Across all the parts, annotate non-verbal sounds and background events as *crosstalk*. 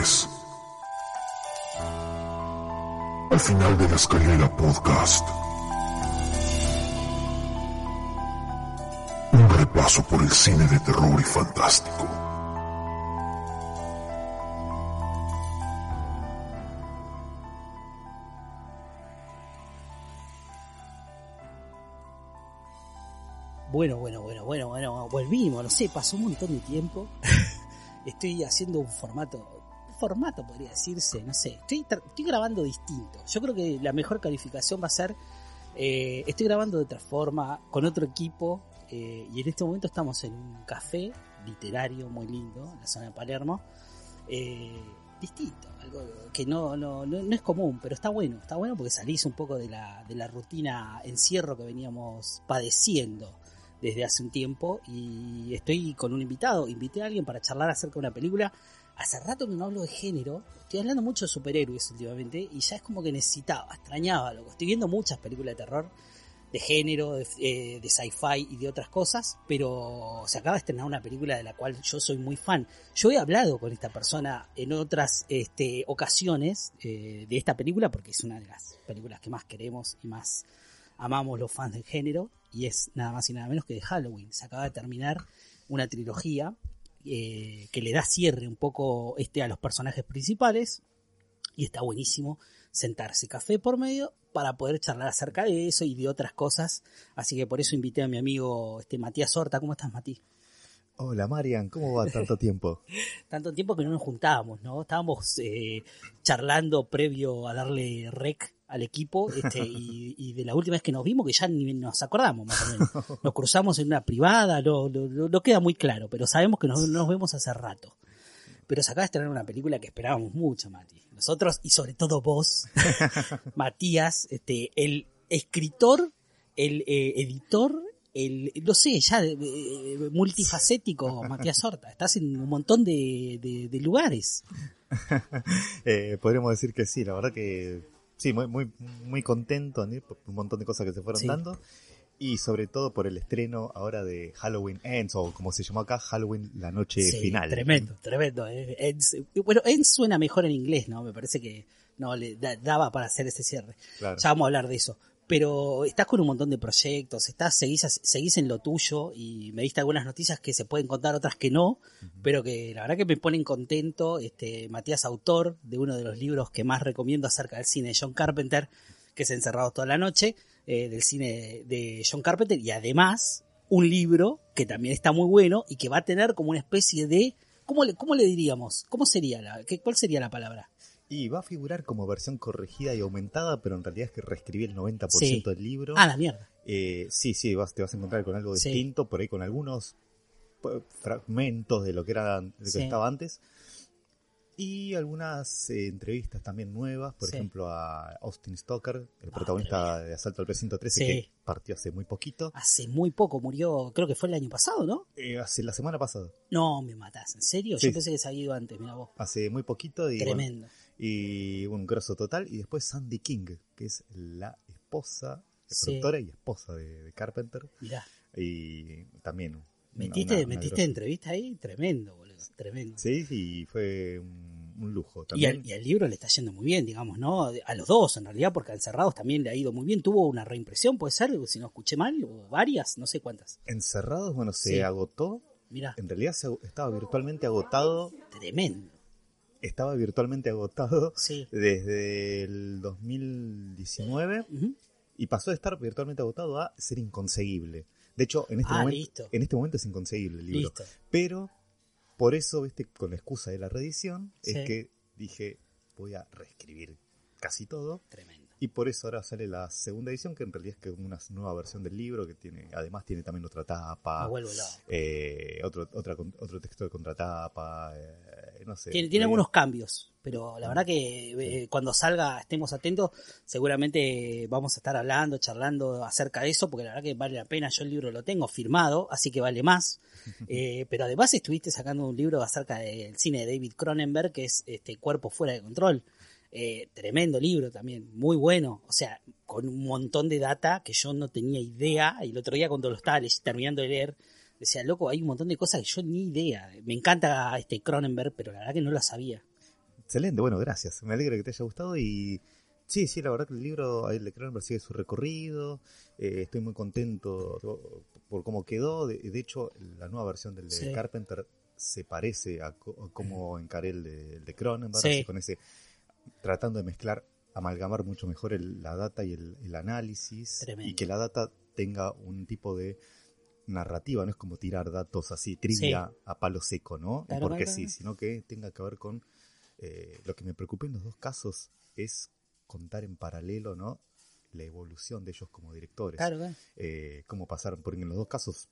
es... Al final de la escalera podcast. Un repaso por el cine de terror y fantástico. Bueno, bueno, bueno, bueno, bueno, volvimos, no sé, pasó un montón de tiempo. *laughs* Estoy haciendo un formato, formato podría decirse, no sé, estoy, estoy grabando distinto. Yo creo que la mejor calificación va a ser, eh, estoy grabando de otra forma, con otro equipo, eh, y en este momento estamos en un café literario muy lindo, en la zona de Palermo, eh, distinto, algo que no, no, no, no es común, pero está bueno, está bueno porque salís un poco de la, de la rutina encierro que veníamos padeciendo desde hace un tiempo y estoy con un invitado, invité a alguien para charlar acerca de una película. Hace rato que no hablo de género, estoy hablando mucho de superhéroes últimamente y ya es como que necesitaba, extrañaba algo. Estoy viendo muchas películas de terror, de género, de, eh, sci-fi y de otras cosas, pero se acaba de estrenar una película de la cual yo soy muy fan. Yo he hablado con esta persona en otras este, ocasiones eh, de esta película porque es una de las películas que más queremos y más amamos los fans del género y es nada más y nada menos que de Halloween. Se acaba de terminar una trilogía eh, que le da cierre un poco este a los personajes principales y está buenísimo sentarse café por medio para poder charlar acerca de eso y de otras cosas. Así que por eso invité a mi amigo este Matías Horta. ¿Cómo estás, Mati? Hola Marian, ¿cómo va tanto *laughs* tiempo? Tanto tiempo que no nos juntábamos, ¿no? Estábamos eh, charlando previo a darle rec al equipo este, *laughs* y, y de la última vez que nos vimos, que ya ni nos acordamos más o menos. *laughs* Nos cruzamos en una privada, no, no, no- no queda muy claro, pero sabemos que nos, no nos vemos hace rato. Pero se acaba de estrenar una película que esperábamos mucho, Mati. Nosotros y sobre todo vos, *laughs* Matías, este, el escritor, el eh, editor, el, no sé, ya eh, eh, multifacético, Matías Horta. Estás en un montón de, de- de lugares. Eh, podríamos decir que sí, la verdad que sí, muy, muy, muy contento por un montón de cosas que se fueron Sí. dando y sobre todo por el estreno ahora de Halloween Ends o como se llamó acá, Halloween la noche Sí, final. Tremendo, tremendo. eh. Ends- bueno, Ends suena mejor en inglés, ¿no? Me parece que no le da- daba para hacer ese cierre. Claro. Ya vamos a hablar de eso. Pero estás con un montón de proyectos, estás, seguís, seguís en lo tuyo y me diste algunas noticias que se pueden contar, otras que no, pero que la verdad que me ponen contento. Este, Matías, autor de uno de los libros que más recomiendo acerca del cine de John Carpenter, que es Encerrados toda la noche, eh, del cine de John Carpenter, y además un libro que también está muy bueno y que va a tener como una especie de... ¿Cómo le, cómo le diríamos? ¿Cómo sería la, qué, ¿Cuál sería la palabra? Y va a figurar como versión corregida y aumentada, pero en realidad es que reescribí el 90% Sí. del libro. Ah, la mierda. Eh, sí, sí, vas, te vas a encontrar con algo Sí. distinto, por ahí con algunos fragmentos de lo que era de lo que Sí. estaba antes. Y algunas eh, entrevistas también nuevas, por ejemplo a Austin Stoker, el Ah, protagonista de Asalto al Precinto 13, Sí. que partió hace muy poquito, Hace muy poco murió, creo que fue el año pasado, ¿no? Eh, hace la semana pasada, No, me matás, ¿en serio? Yo pensé que se había ido antes, mira vos. hace muy poquito y, bueno, Tremendo. Y un grosso total. Y después Sandy King, que es la esposa, Sí. productora y esposa de, de Carpenter, Mirá, y también... metiste, una- una metiste entrevista ahí, tremendo, boludo, tremendo. Sí, y fue un, un lujo Y también. al, y al libro le está yendo muy bien, digamos, ¿no? A los dos, en realidad, porque a Encerrados también le ha ido muy bien. Tuvo una reimpresión, puede ser, si no escuché mal, o varias, no sé cuántas. Encerrados, bueno, se Sí. agotó. Mirá, En realidad se, estaba virtualmente agotado. tremendo. Estaba virtualmente agotado *laughs* Sí. desde el 2019 Ujú. y pasó de estar virtualmente agotado a ser inconseguible. De hecho, en este, Ah, momento, en este momento es inconseguible el libro. Listo. Pero por eso, viste, con la excusa de la reedición, Sí. es que dije, voy a reescribir casi todo. Tremendo. Y por eso ahora sale la segunda edición, que en realidad es que una nueva versión del libro, que tiene, además tiene también otra tapa, loco. eh, otro, otra, otro texto de contratapa, eh, no sé. Tiene, algunos cambios, pero la verdad que eh, cuando salga, estemos atentos, seguramente vamos a estar hablando, charlando acerca de eso, porque la verdad que vale la pena. Yo el libro lo tengo firmado, así que vale más. *laughs* Eh, pero además estuviste sacando un libro acerca del cine de David Cronenberg, que es este Cuerpo fuera de control. Eh, tremendo libro también, muy bueno. O sea, con un montón de data que yo no tenía idea. Y el otro día cuando lo estaba terminando de leer, decía, loco, hay un montón de cosas que yo ni idea. Me encanta este Cronenberg, pero la verdad que no lo sabía. Excelente, bueno, gracias. Me alegra que te haya gustado y sí, sí, la verdad que el libro, el de Cronenberg sigue su recorrido. eh, estoy muy contento por cómo quedó. De, de hecho, la nueva versión del de Sí. Carpenter se parece a, co- a cómo encaré el de, el de Cronenberg, Sí. así con ese tratando de mezclar, amalgamar mucho mejor el- la data y el, el análisis Tremendo. y que la data tenga un tipo de narrativa, no es como tirar datos así, trivia a palo seco, ¿no? Claro, Porque claro, sí, sino que tenga que ver con eh, lo que me preocupa en los dos casos es contar en paralelo, ¿no? La evolución de ellos como directores. Claro, claro. Eh, cómo pasaron, porque en los dos casos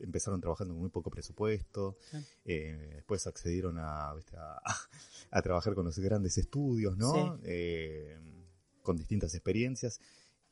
empezaron trabajando con muy poco presupuesto, Claro. eh, después accedieron a, ¿viste? a, *laughs* a trabajar con los grandes estudios, ¿no? Eh, con distintas experiencias.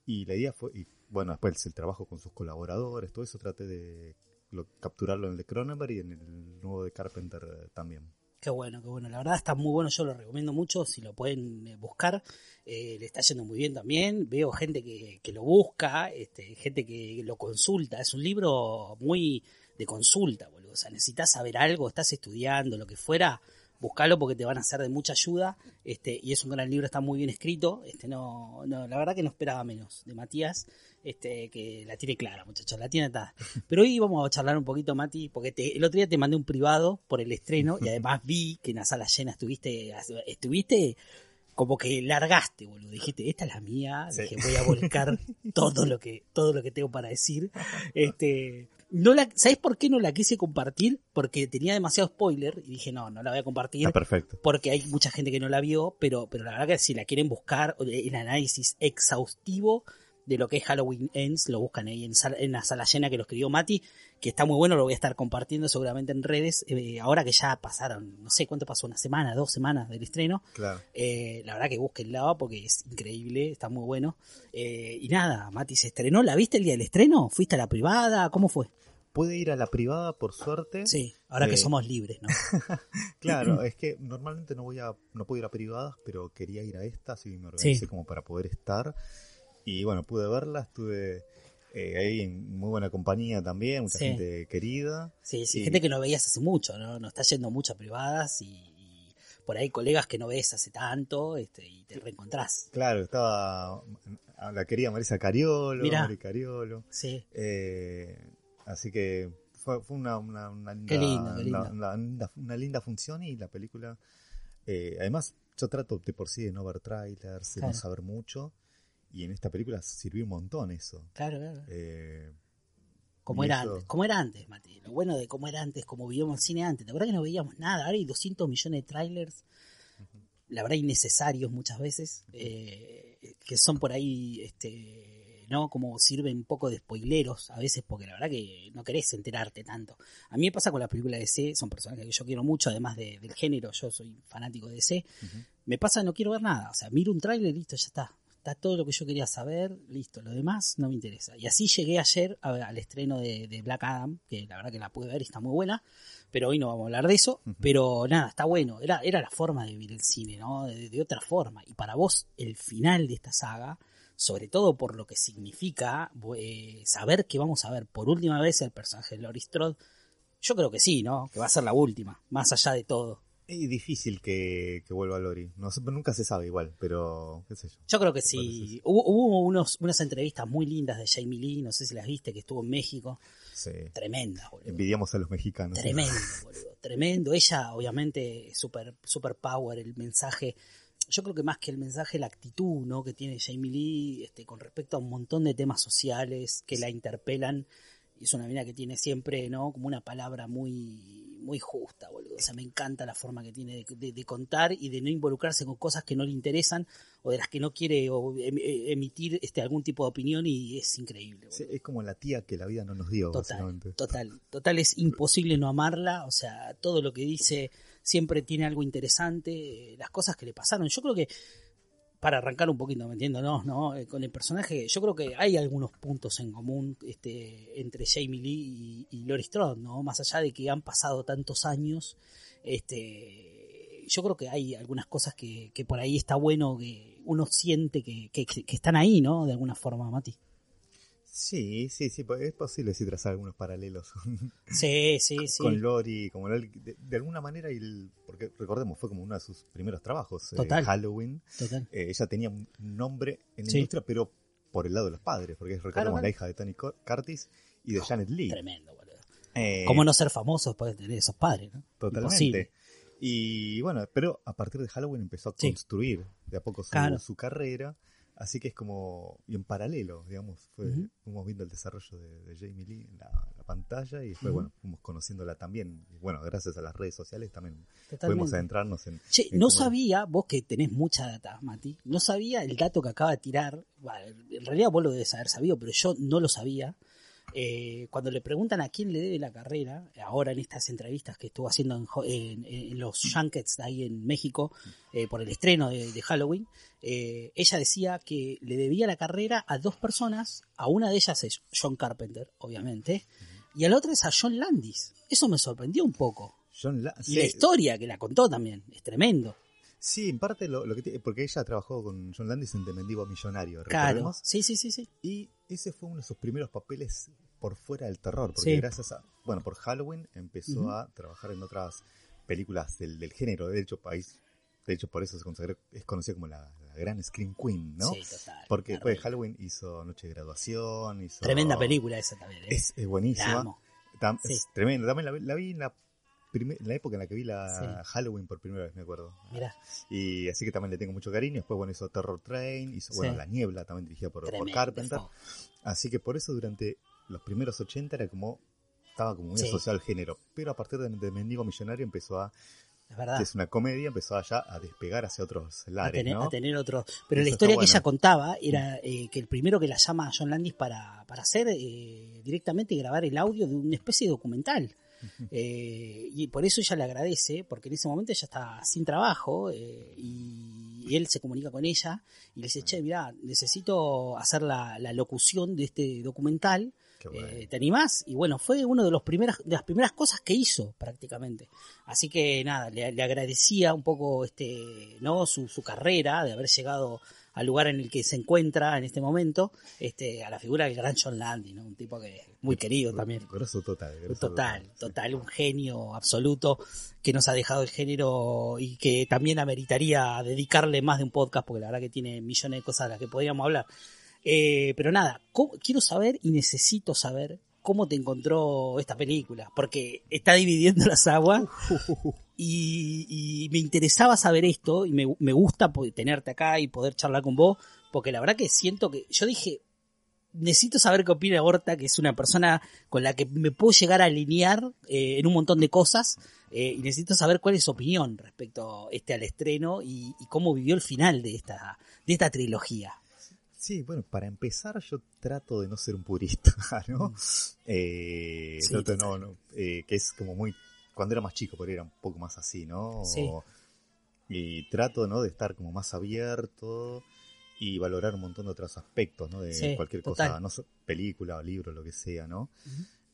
Y la idea fue, y bueno, después el trabajo con sus colaboradores, todo eso traté de lo- capturarlo en el de Cronenberg y en el nuevo de Carpenter eh, también. Qué bueno, qué bueno. La verdad está muy bueno, yo lo recomiendo mucho, si lo pueden eh, buscar. Eh, le está yendo muy bien también. Veo gente que, que lo busca, este, gente que lo consulta. Es un libro muy de consulta, boludo. O sea, necesitas saber algo, estás estudiando, lo que fuera, buscalo porque te van a ser de mucha ayuda. Este, y es un gran libro, está muy bien escrito. Este, no, no, la verdad que no esperaba menos de Matías. Este, que la tiene clara, muchachos, la tiene atada. Pero hoy vamos a charlar un poquito, Mati, porque te- el otro día te mandé un privado por el estreno y además vi que en la sala llena estuviste, estuviste como que largaste, boludo. Dijiste, esta es la mía, Sí. dije, voy a volcar todo lo que, todo lo que tengo para decir. *laughs* Este, no la, ¿sabes por qué no la quise compartir? Porque tenía demasiado spoiler y dije, no, no la voy a compartir perfecto. porque hay mucha gente que no la vio, pero, pero la verdad que si la quieren buscar, el análisis exhaustivo de lo que es Halloween Ends, lo buscan ahí en, sal- en la sala llena que lo escribió Mati, que está muy bueno, lo voy a estar compartiendo seguramente en redes, eh, ahora que ya pasaron, no sé cuánto pasó, una semana, dos semanas del estreno, Claro. eh, la verdad que búsquenla porque es increíble, está muy bueno. Eh, y nada, Mati se estrenó, ¿la viste el día del estreno? ¿Fuiste a la privada? ¿Cómo fue? Pude ir a la privada, por suerte. Sí, ahora que Eh, somos libres, ¿no? *laughs* Claro, es que normalmente no voy a, no puedo ir a privadas, pero quería ir a esta, así me organicé Sí. como para poder estar. Y bueno, pude verla, estuve eh, ahí en muy buena compañía también, mucha Sí. gente querida. Sí, sí, Y- gente que no veías hace mucho, ¿no? No está yendo mucho a privadas y, y por ahí colegas que no ves hace tanto este, y te reencontrás. Claro, estaba la querida Marisa Cariolo, Mirá. Mari Cariolo. Sí, Eh, así que fue, fue una, una, una linda, lindo. Una, linda, una linda función y la película. eh, además, yo trato de por sí de no ver trailers, de Claro. no saber mucho. Y en esta película sirvió un montón eso. claro, claro. Eh, Como era eso- antes, como era antes, Mati. Lo bueno de cómo era antes, como vivíamos el cine antes. La verdad que no veíamos nada. Ahora hay 200 millones de trailers. La verdad innecesarios muchas veces. eh, que son por ahí, este, ¿no? Como sirven un poco de spoileros a veces porque la verdad que no querés enterarte tanto. A mí me pasa con las películas de DC. Son personajes que yo quiero mucho, además de- del género. Yo soy fanático de DC. Me pasa, no quiero ver nada. O sea, miro un tráiler y listo, ya está. Está todo lo que yo quería saber, listo. Lo demás no me interesa. Y así llegué ayer a- al estreno de, de Black Adam, que la verdad que la pude ver y está muy buena. Pero hoy no vamos a hablar de eso. Pero nada, está bueno. Era, era la forma de vivir el cine, ¿no? De, de otra forma. Y para vos, el final de esta saga, sobre todo por lo que significa eh, saber que vamos a ver por última vez el personaje de Laurie Strode, yo creo que sí, ¿no? Que va a ser la última, más allá de todo. Es difícil que, que vuelva Lori. No, nunca se sabe igual, pero qué sé yo. Yo creo que sí. Hubo, hubo unos, unas entrevistas muy lindas de Jamie Lee, no sé si las viste, que estuvo en México. Sí. Tremenda, boludo. Envidiamos a los mexicanos. Tremendo, *laughs* boludo. Tremendo. Ella, obviamente, super, super power, el mensaje. Yo creo que más que el mensaje, la actitud ¿no? que tiene Jamie Lee este, con respecto a un montón de temas sociales que la interpelan Y es una mina que tiene siempre, ¿no? Como una palabra muy, muy justa, boludo. O sea, me encanta la forma que tiene de, de- de contar y de no involucrarse con cosas que no le interesan o de las que no quiere o, em- eh, emitir este, algún tipo de opinión y es increíble, boludo. Es como la tía que la vida no nos dio, Total, básicamente. total, total, es imposible no amarla, o sea, todo lo que dice siempre tiene algo interesante, eh, las cosas que le pasaron, yo creo que, para arrancar un poquito, metiéndonos, ¿no? Eh, Con el personaje, yo creo que hay algunos puntos en común este, entre Jamie Lee y, y Laurie Strode, ¿no? Más allá de que han pasado tantos años, este, yo creo que hay algunas cosas que, que por ahí está bueno, que uno siente que, que, que están ahí, ¿no? De alguna forma, Mati. Sí, sí, sí, es posible sí trazar algunos paralelos *laughs* Sí, sí, sí. con Lori, como Lori, de, de alguna manera, el- porque recordemos, fue como uno de sus primeros trabajos, eh, Total. Halloween. Total. Eh, ella tenía un nombre en la Sí. industria, pero por el lado de los padres, porque es, recordemos, claro. la hija de Tony Cur- Curtis y de Janet Lee. Tremendo, boludo. Eh, ¿Cómo no ser famoso después de tener esos padres? ¿no? Totalmente. Imposible. Y bueno, pero a partir de Halloween empezó a Sí. construir de a poco su, Claro. su carrera. Así que es como, y en paralelo, digamos, fue, fuimos viendo el desarrollo de, de Jamie Lee en la, la pantalla y después, bueno, fuimos conociéndola también. Y bueno, gracias a las redes sociales también Totalmente. pudimos adentrarnos en... Che, en no cómo- sabía, vos que tenés mucha data, Mati, no sabía el dato que acaba de tirar, bueno, en realidad vos lo debes haber sabido, pero yo no lo sabía. Eh, cuando le preguntan a quién le debe la carrera, ahora en estas entrevistas que estuvo haciendo en, en- en los junkets ahí en México eh, por el estreno de, de Halloween, eh, ella decía que le debía la carrera a dos personas, a una de ellas es John Carpenter, obviamente, y a la otra es a John Landis. Eso me sorprendió un poco. John La- Y sí, la historia que la contó también, es tremendo. Sí, en parte lo, lo que tiene- porque ella trabajó con John Landis en The Mendigo Millonario, Claro. Sí, sí, sí, sí. Y ese fue uno de sus primeros papeles por fuera del terror, porque Sí. gracias a, bueno, por Halloween empezó a trabajar en otras películas del, del género, de hecho, país, de hecho por eso se consagró, es conocida como la, la gran Scream Queen, ¿no? Sí, total. porque después de. Halloween hizo Noche de Graduación, hizo... Tremenda película esa también. ¿eh? Es, es La buenísima. amo. Tam- Sí. Es tremenda. También la, la vi en la, primer- la época en la que vi la Sí. Halloween por primera vez, me acuerdo. Mirá, Y así que también le tengo mucho cariño. Después, bueno, hizo Terror Train, hizo, bueno. La Niebla, también dirigida por. Carpenter. Así que por eso durante los primeros 80 era como, estaba como muy Sí. asociado al género. Pero a partir de, de Mendigo Millonario empezó a, Es verdad. que es una comedia, empezó ya a despegar hacia otros A lares, tener, ¿no? a tener otro. Pero Eso la historia que bueno. ella contaba era eh, que el primero que la llama a John Landis para, para hacer eh, directamente grabar el audio de una especie de documental. Eh, y por eso ella le agradece, porque en ese momento ella está sin trabajo eh, y, y él se comunica con ella y le dice, che, mira, necesito hacer la, la locución de este documental. Bueno. Eh, ¿Te animás? Y bueno, fue una de, los primeras, de las primeras cosas que hizo prácticamente. Así que nada, le, le agradecía un poco este, ¿no? su, su carrera, de haber llegado al lugar en el que se encuentra en este momento, este, a la figura del gran John Landy, ¿no? un tipo que muy querido también. Grosso total. grosso Total, total, un genio absoluto que nos ha dejado el género y que también ameritaría dedicarle más de un podcast porque la verdad que tiene millones de cosas de las que podríamos hablar. Eh, pero nada, ¿cómo- quiero saber y necesito saber cómo te encontró esta película, porque está dividiendo las aguas *laughs* y, y me interesaba saber esto y me, me gusta tenerte acá y poder charlar con vos, porque la verdad que siento que yo dije, necesito saber qué opina Horta, que es una persona con la que me puedo llegar a alinear eh, en un montón de cosas, eh, y necesito saber cuál es su opinión respecto este al estreno y, y cómo vivió el final de esta, de esta trilogía. Sí, bueno, para empezar yo trato de no ser un purista, *laughs* ¿no? Eh, Sí, trato de total. no, no, eh, que es como muy, cuando era más chico, por ahí era un poco más así, ¿no? Sí. Y trato, ¿no? De estar como más abierto y valorar un montón de otros aspectos, ¿no? De Sí, cualquier total. cosa, no película o libro, lo que sea, ¿no?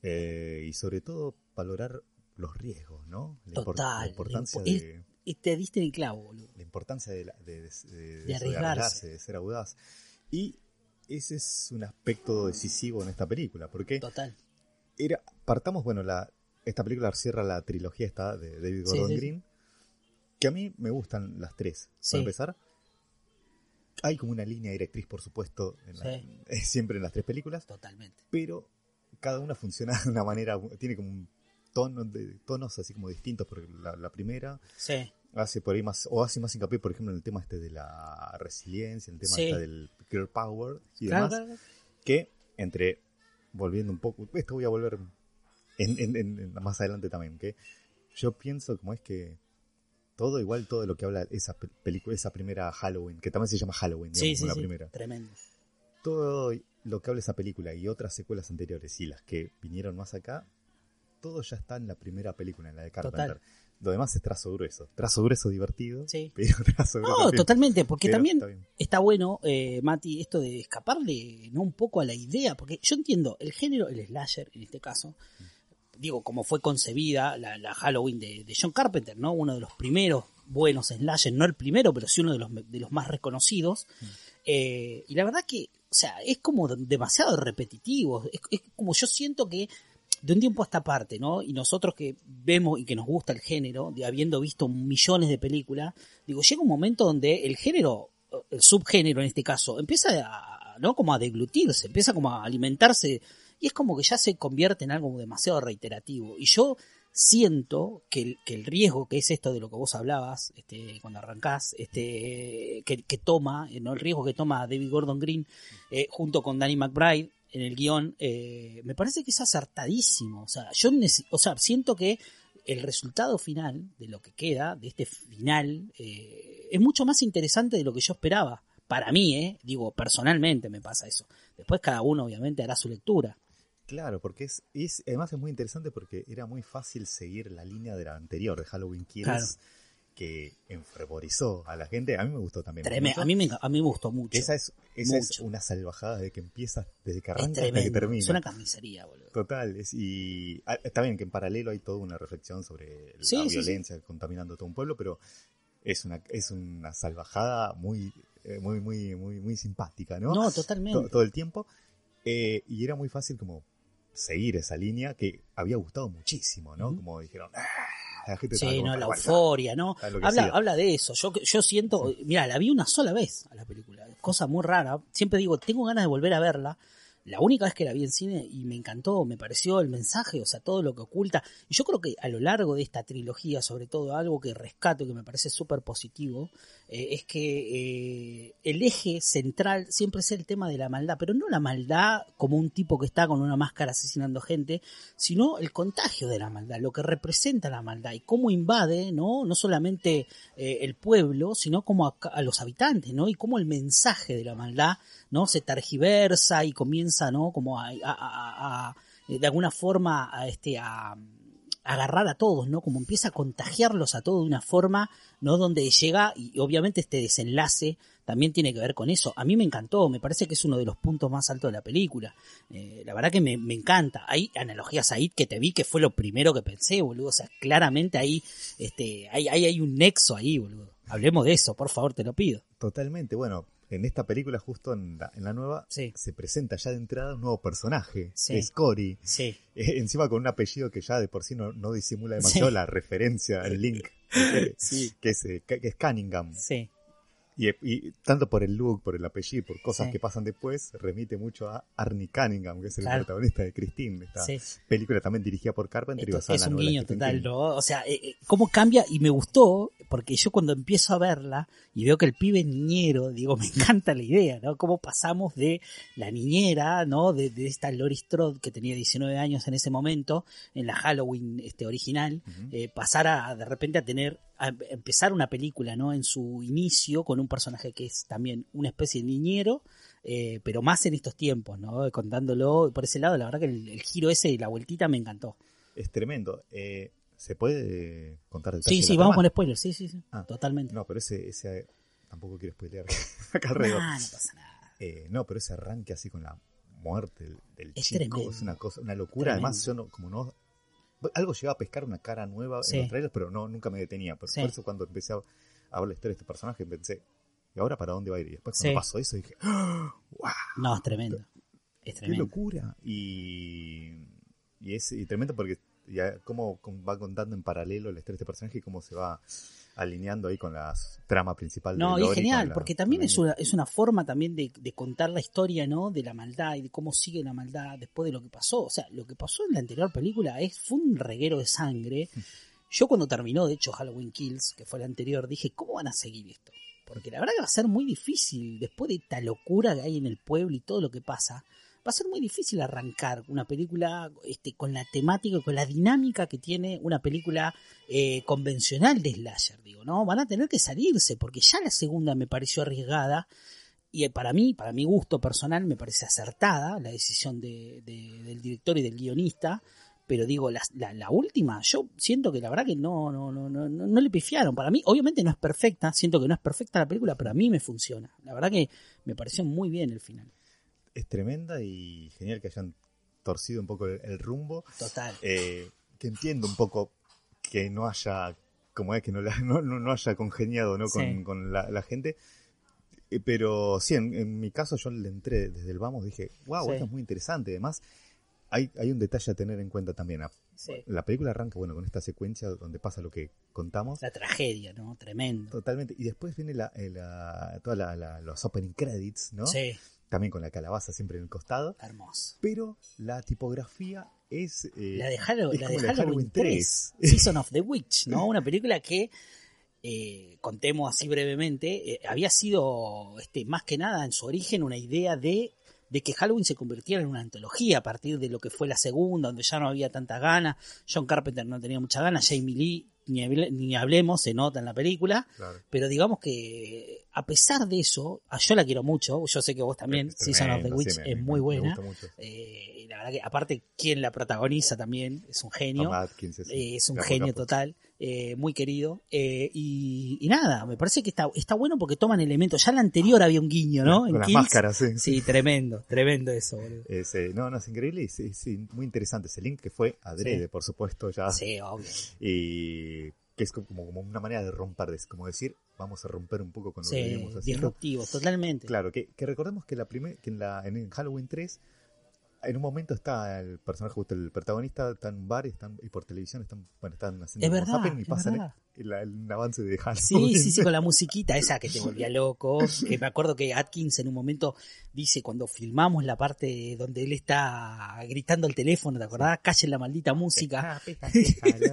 Eh, y sobre todo valorar los riesgos, ¿no? La, Total, la importancia la impo- de Y te diste el clavo, boludo. la importancia de, la- de, de- de- De arriesgarse. de ser audaz. Y ese es un aspecto decisivo en esta película, porque Total. era, partamos, bueno, la, esta película cierra la trilogía esta de David Gordon sí, sí. Green, que a mí me gustan las tres. Sí. Para empezar, hay como una línea directriz, por supuesto, en la- *laughs* siempre en las tres películas, Totalmente. pero cada una funciona de una manera, tiene como un tono de, tonos así como distintos, porque la, la primera hace por ahí más, o hace más hincapié, por ejemplo, en el tema este de la resiliencia, el tema este del girl power y demás, claro, claro. que entre volviendo un poco, esto voy a volver en, en- en- más adelante también, que yo pienso como es que todo igual, todo lo que habla esa pe- película, esa primera Halloween, que también se llama Halloween, digamos, Sí, sí, la sí. primera. Tremendo. Todo lo que habla esa película y otras secuelas anteriores y las que vinieron más acá, todo ya está en la primera película, en la de Carpenter. Total. Lo demás es trazo grueso. Trazo grueso divertido, Sí. *laughs* pero trazo grueso. No, totalmente, porque pero también está bueno, eh, Mati, esto de escaparle no un poco a la idea, porque yo entiendo el género, el slasher en este caso, digo, como fue concebida la, la Halloween de, de John Carpenter, ¿no? Uno de los primeros buenos slasher, no el primero, pero sí uno de los, de los más reconocidos. Eh, y la verdad que, o sea, es como de- demasiado repetitivo, es, es como yo siento que de un tiempo a esta parte, ¿no? Y nosotros que vemos y que nos gusta el género, de habiendo visto millones de películas, digo, llega un momento donde el género, el subgénero en este caso, empieza a, ¿no? Como a deglutirse, empieza como a alimentarse y es como que ya se convierte en algo demasiado reiterativo. Y yo siento que el, riesgo, que es esto de lo que vos hablabas, este, cuando arrancás, este, que, toma, eh, ¿no? el riesgo que toma David Gordon Green eh, junto con Danny McBride en el guion, eh, me parece que es acertadísimo. O sea, yo o sea, siento que el resultado final de lo que queda, de este final, eh, es mucho más interesante de lo que yo esperaba. Para mí, eh, digo, personalmente me pasa eso. Después cada uno obviamente hará su lectura. Claro, porque es, es además es muy interesante porque era muy fácil seguir la línea de la anterior de Halloween Kills Claro. que enfervorizó a la gente. A mí me gustó también. Treme- mucho. a, mí me, a mí me gustó mucho. Esa es, esa es una salvajada de que empieza desde que arranca hasta que termina. Es una carnicería, boludo. Total, es- y ah, está bien que en paralelo hay toda una reflexión sobre Sí, la sí, sí. violencia contaminando todo un pueblo, pero es una es una salvajada muy eh, muy muy muy muy simpática, ¿no? No, To- totalmente. todo el tiempo Eh, y era muy fácil como seguir esa línea que había gustado muchísimo, ¿no? Como dijeron, "Ah", la gente Sí, no, la euforia, ¿no? Habla, habla de eso. Yo, yo siento, mira, la vi una sola vez a la película. Cosa muy rara. Siempre digo, tengo ganas de volver a verla. La única vez que la vi en cine y me encantó, me pareció el mensaje, o sea, todo lo que oculta. Y yo creo que a lo largo de esta trilogía, sobre todo algo que rescato y que me parece súper positivo, eh, es que eh, el eje central siempre es el tema de la maldad, pero no la maldad como un tipo que está con una máscara asesinando gente, sino el contagio de la maldad, lo que representa la maldad y cómo invade, ¿no? No solamente eh, el pueblo, sino como a, a los habitantes, ¿no? Y cómo el mensaje de la maldad, ¿no? Se tergiversa y comienza, ¿no? Como a, a- de alguna forma a este a agarrar a todos, ¿no? Como empieza a contagiarlos a todos de una forma, ¿no? Donde llega, y obviamente este desenlace también tiene que ver con eso. A mí me encantó, me parece que es uno de los puntos más altos de la película. Eh, la verdad que me, me encanta. Hay analogías ahí que te vi que fue lo primero que pensé, boludo. O sea, claramente ahí, este, hay, hay, hay un nexo ahí, boludo. Hablemos de eso, por favor, te lo pido. Totalmente, bueno, en esta película, justo en la, en la nueva, Sí. se presenta ya de entrada un nuevo personaje, Sí. que es Cory. Sí, *laughs* Eh, encima con un apellido que ya de por sí no, no disimula demasiado la referencia, el link, que, *laughs* sí, que es, eh, que es Cunningham. sí. Y, y tanto por el look, por el apellido, por cosas Sí. que pasan después, remite mucho a Arnie Cunningham, que es el Claro. protagonista de Christine, esta sí. película también dirigida por Carpenter y Esto basada en es un guiño total. ¿no? O sea, eh, eh, cómo cambia y me gustó, porque yo cuando empiezo a verla y veo que el pibe es niñero, digo, *laughs* me encanta la idea, ¿no? Cómo pasamos de la niñera, ¿no? De, de esta Lori Strode que tenía 19 años en ese momento, en la Halloween este, original, eh, pasar a de repente a tener, a empezar una película, ¿no? En su inicio con un personaje que es también una especie de niñero, eh, pero más en estos tiempos, ¿no? Contándolo por ese lado, la verdad que el, el giro ese y la vueltita me encantó. Es tremendo. Eh, ¿Se puede contar detalles Sí, de sí, la vamos con spoilers, sí, sí, sí, Ah. totalmente. No, pero ese, ese tampoco quiero spoilear *laughs* acá Nah, alrededor. no pasa nada. Eh, no, pero ese arranque así con la muerte del, del Es chico tremendo. es una cosa, una locura. Además, yo no, como no, algo llegaba a pescar una cara nueva Sí. en los trailers, pero no, nunca me detenía. Por, Sí. por eso cuando empecé a, a ver la historia de este personaje pensé, ¿y ahora para dónde va a ir? Y después cuando pasó eso dije, ¡Ah! ¡wow! No, es tremendo. Es ¡Qué tremendo. locura! Y, y es y tremendo porque ya cómo cómo va contando en paralelo la historia de este personaje y cómo se va alineando ahí con la trama principal No, de y Lori, genial, con la- porque también es una, es una forma también de, de contar la historia, ¿no? De la maldad y de cómo sigue la maldad después de lo que pasó. O sea, lo que pasó en la anterior película es, fue un reguero de sangre. Yo cuando terminó, de hecho, Halloween Kills, que fue la anterior, dije, ¿cómo van a seguir esto? Porque la verdad que va a ser muy difícil, después de esta locura que hay en el pueblo y todo lo que pasa, va a ser muy difícil arrancar una película este, con la temática, con la dinámica que tiene una película eh, convencional de slasher, digo, ¿no? Van a tener que salirse, porque ya la segunda me pareció arriesgada, y eh, para mí, para mi gusto personal, me parece acertada la decisión de, de- del director y del guionista, pero digo, la, la, la última, yo siento que la verdad que no, no, no, no, no le pifiaron. Para mí, obviamente no es perfecta, siento que no es perfecta la película, pero a mí me funciona. La verdad que me pareció muy bien el final. Es tremenda y genial que hayan torcido un poco el, el rumbo. Total. Eh, que entiendo un poco que no haya, como es que no, la- *laughs* no, no, no haya congeniado ¿no? con, Sí. con la, la gente. Eh, pero sí, en, en mi caso yo le entré desde el vamos, dije, wow, Sí. esto es muy interesante. Además, hay, hay un detalle a tener en cuenta también. Sí. La película arranca, bueno, con esta secuencia donde pasa lo que contamos. La tragedia, ¿no? Tremendo. Totalmente. Y después viene la, eh, la- toda la, la- los opening credits, ¿no? Sí, También con la calabaza siempre en el costado. hermoso. Pero la tipografía es... eh, La de, Hallow- es la como de Halloween 3, 3. Season of the Witch, ¿no? *laughs* Una película que, eh, contemos así brevemente, eh, había sido, este, más que nada en su origen, una idea de, de que Halloween se convirtiera en una antología a partir de lo que fue la segunda, donde ya no había tantas ganas. John Carpenter no tenía muchas ganas, Jamie Lee, ni, hable- ni hablemos, se nota en la película. Claro. Pero digamos que, a pesar de eso, a- yo la quiero mucho, yo sé que vos también, Es Season of the Witch sí, me- es muy buena. Eh, la verdad que, aparte, quien la protagoniza también es un genio. Tom Atkins es, Eh, es un genio total, eh, muy querido. eh, y, y nada, me parece que está, está bueno porque toman elementos. Ya en la anterior había un guiño, ¿no? Con en las Kills. máscaras, sí. Sí, tremendo, tremendo eso, boludo. Es, eh, no, no, es increíble y sí, sí, muy interesante ese link que fue adrede, Sí. por supuesto, ya. Sí, obvio. Y que es como, como una manera de romper, es como decir, vamos a romper un poco con lo que Sí, venimos haciendo. disruptivos, totalmente. Claro, que, que recordemos que, la primer, que en, la, en Halloween 3, en un momento está el personaje, justo el protagonista, está en un bar y, están, y por televisión están, bueno, están haciendo Es como verdad, zapping y es pasan verdad. El, el avance de Sí, Halloween. sí, sí, con la *laughs* musiquita esa que te volvía loco. Que me acuerdo que Atkins en un momento dice cuando filmamos la parte donde él está gritando al teléfono, ¿te acordás? Callen la maldita música. *laughs*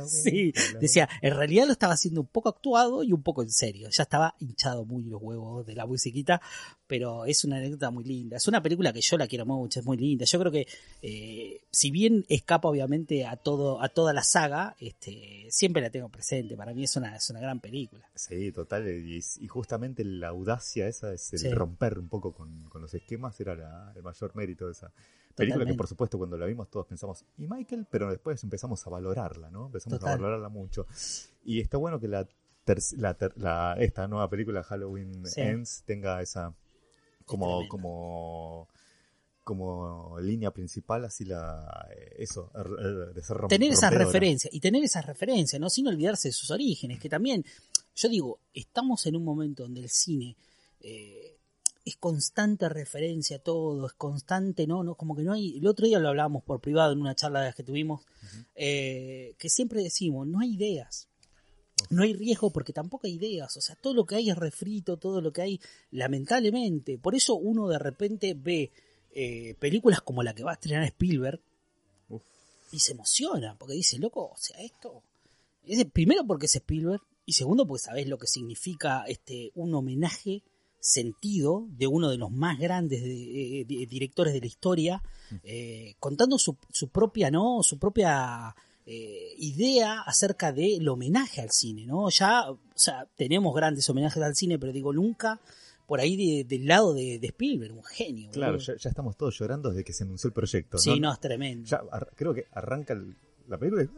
Sí, decía, en realidad lo estaba haciendo un poco actuado y un poco en serio. Ya estaba hinchado muy los huevos de la musiquita, pero es una anécdota muy linda. Es una película que yo la quiero mucho, es muy linda. Yo creo que, eh, si bien escapa obviamente a todo a toda la saga, este, siempre la tengo presente. Para mí es una, es una gran película. Sí, total. Y, y justamente la audacia esa es el Sí. romper un poco con, con los esquemas, era la- el mayor mérito de esa película Totalmente. que por supuesto cuando la vimos todos pensamos, ¿y Michael? Pero después empezamos a valorarla, ¿no? Empezamos Total. a valorarla mucho. Y está bueno que la, ter- la, ter- la- esta nueva película Halloween Sí. Ends tenga esa como como como línea principal así la eh, eso er- de ser rom- tener esas referencias y tener esas referencias, ¿no? Sin olvidarse de sus orígenes, que también, yo digo, estamos en un momento donde el cine eh, es constante referencia a todo, es constante, ¿no? no Como que no hay, el otro día lo hablábamos por privado en una charla de las que tuvimos, eh, que siempre decimos, no hay ideas. No hay riesgo porque tampoco hay ideas, o sea, todo lo que hay es refrito, todo lo que hay, lamentablemente. Por eso uno de repente ve eh, películas como la que va a estrenar Spielberg, Uf. y se emociona porque dice, loco, o sea, esto. Es, primero porque es Spielberg y segundo porque sabes lo que significa este un homenaje sentido de uno de los más grandes de- eh, di- directores de la historia, eh, contando su, su propia, ¿no? Su propia eh, idea acerca del homenaje al cine, ¿no? Ya, o sea, tenemos grandes homenajes al cine, pero digo, nunca por ahí de- del lado de, de Spielberg, un genio. Claro, ya, ya estamos todos llorando desde que se anunció el proyecto. Sí, no, es tremendo. Ya creo que arranca el- la película y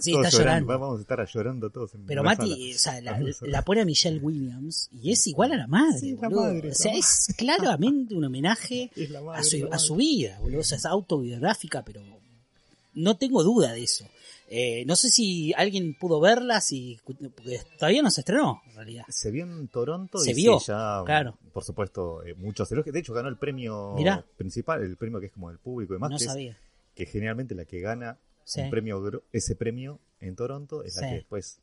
Sí, está llorando. Vamos a estar llorando todos en Pero Mati, o sea, la, pone a Michelle Williams y es igual a la madre, Sí, la madre, o sea, es claramente un homenaje *laughs* madre, a su, a su vida, boludo. O sea, es autobiográfica, pero no tengo duda de eso. Eh, no sé si alguien pudo verla, si, porque todavía no se estrenó, en realidad. Se vio en Toronto Se y vio, sí, ya, claro. por supuesto, eh, muchos elogios. De hecho, ganó el premio Mirá. principal, el premio que es como el público y demás, No que, es- sabía. que generalmente la que gana Sí. un premio, ese premio en Toronto es la Sí. que después Es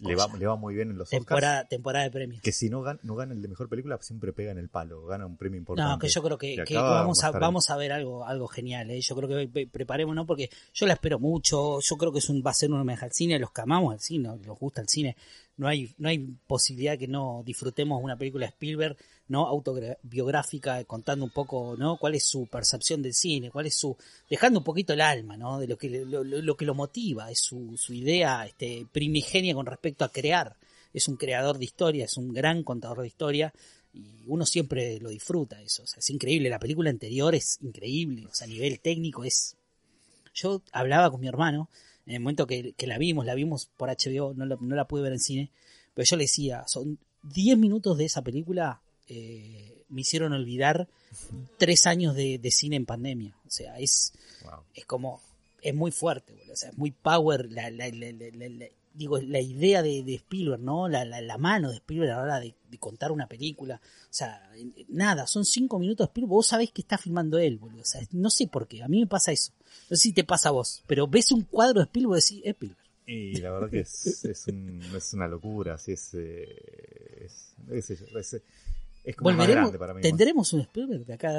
le va, le va muy bien en los Oscars. temporada, temporada de premios. Que si no gana, no gana el de mejor película, siempre pega en el palo, gana un premio importante. No, que yo creo que, vamos, a, vamos a ver algo, algo genial. ¿eh? Yo creo que pre- preparémonos porque yo la espero mucho. Yo creo que es un, va a ser un homenaje al cine. Los que amamos al cine, nos gusta el cine. No hay, no hay posibilidad que no disfrutemos una película de Spielberg no autobiográfica contando un poco no cuál es su percepción del cine cuál es su dejando un poquito el alma no de lo que lo, lo- que lo motiva es su, su idea este primigenia con respecto a crear. Es un creador de historia es un gran contador de historia y uno siempre lo disfruta eso. O sea, es increíble la película anterior es increíble o sea a nivel técnico es yo hablaba con mi hermano en el momento que, que la vimos, la vimos por HBO, no la, no la pude ver en cine, pero yo le decía, son 10 minutos de esa película eh, me hicieron olvidar *laughs* tres años de, de cine en pandemia. O sea, es, Wow. es como, es muy fuerte, boludo. o sea, es muy power, la, la- la- la- la- la- digo, la idea de, de Spielberg, ¿no? La, la, la mano de Spielberg a la hora de, de contar una película. O sea, nada, son cinco minutos de Spielberg, vos sabés que está filmando él, boludo. O sea, no sé por qué, a mí me pasa eso. No sé si te pasa a vos, pero ves un cuadro de Spielberg y decís, es Spielberg. Y la verdad que es, es, un- es una locura, así es, eh, es, yo, es, es como más grande para mí. tendremos un Spielberg de acá.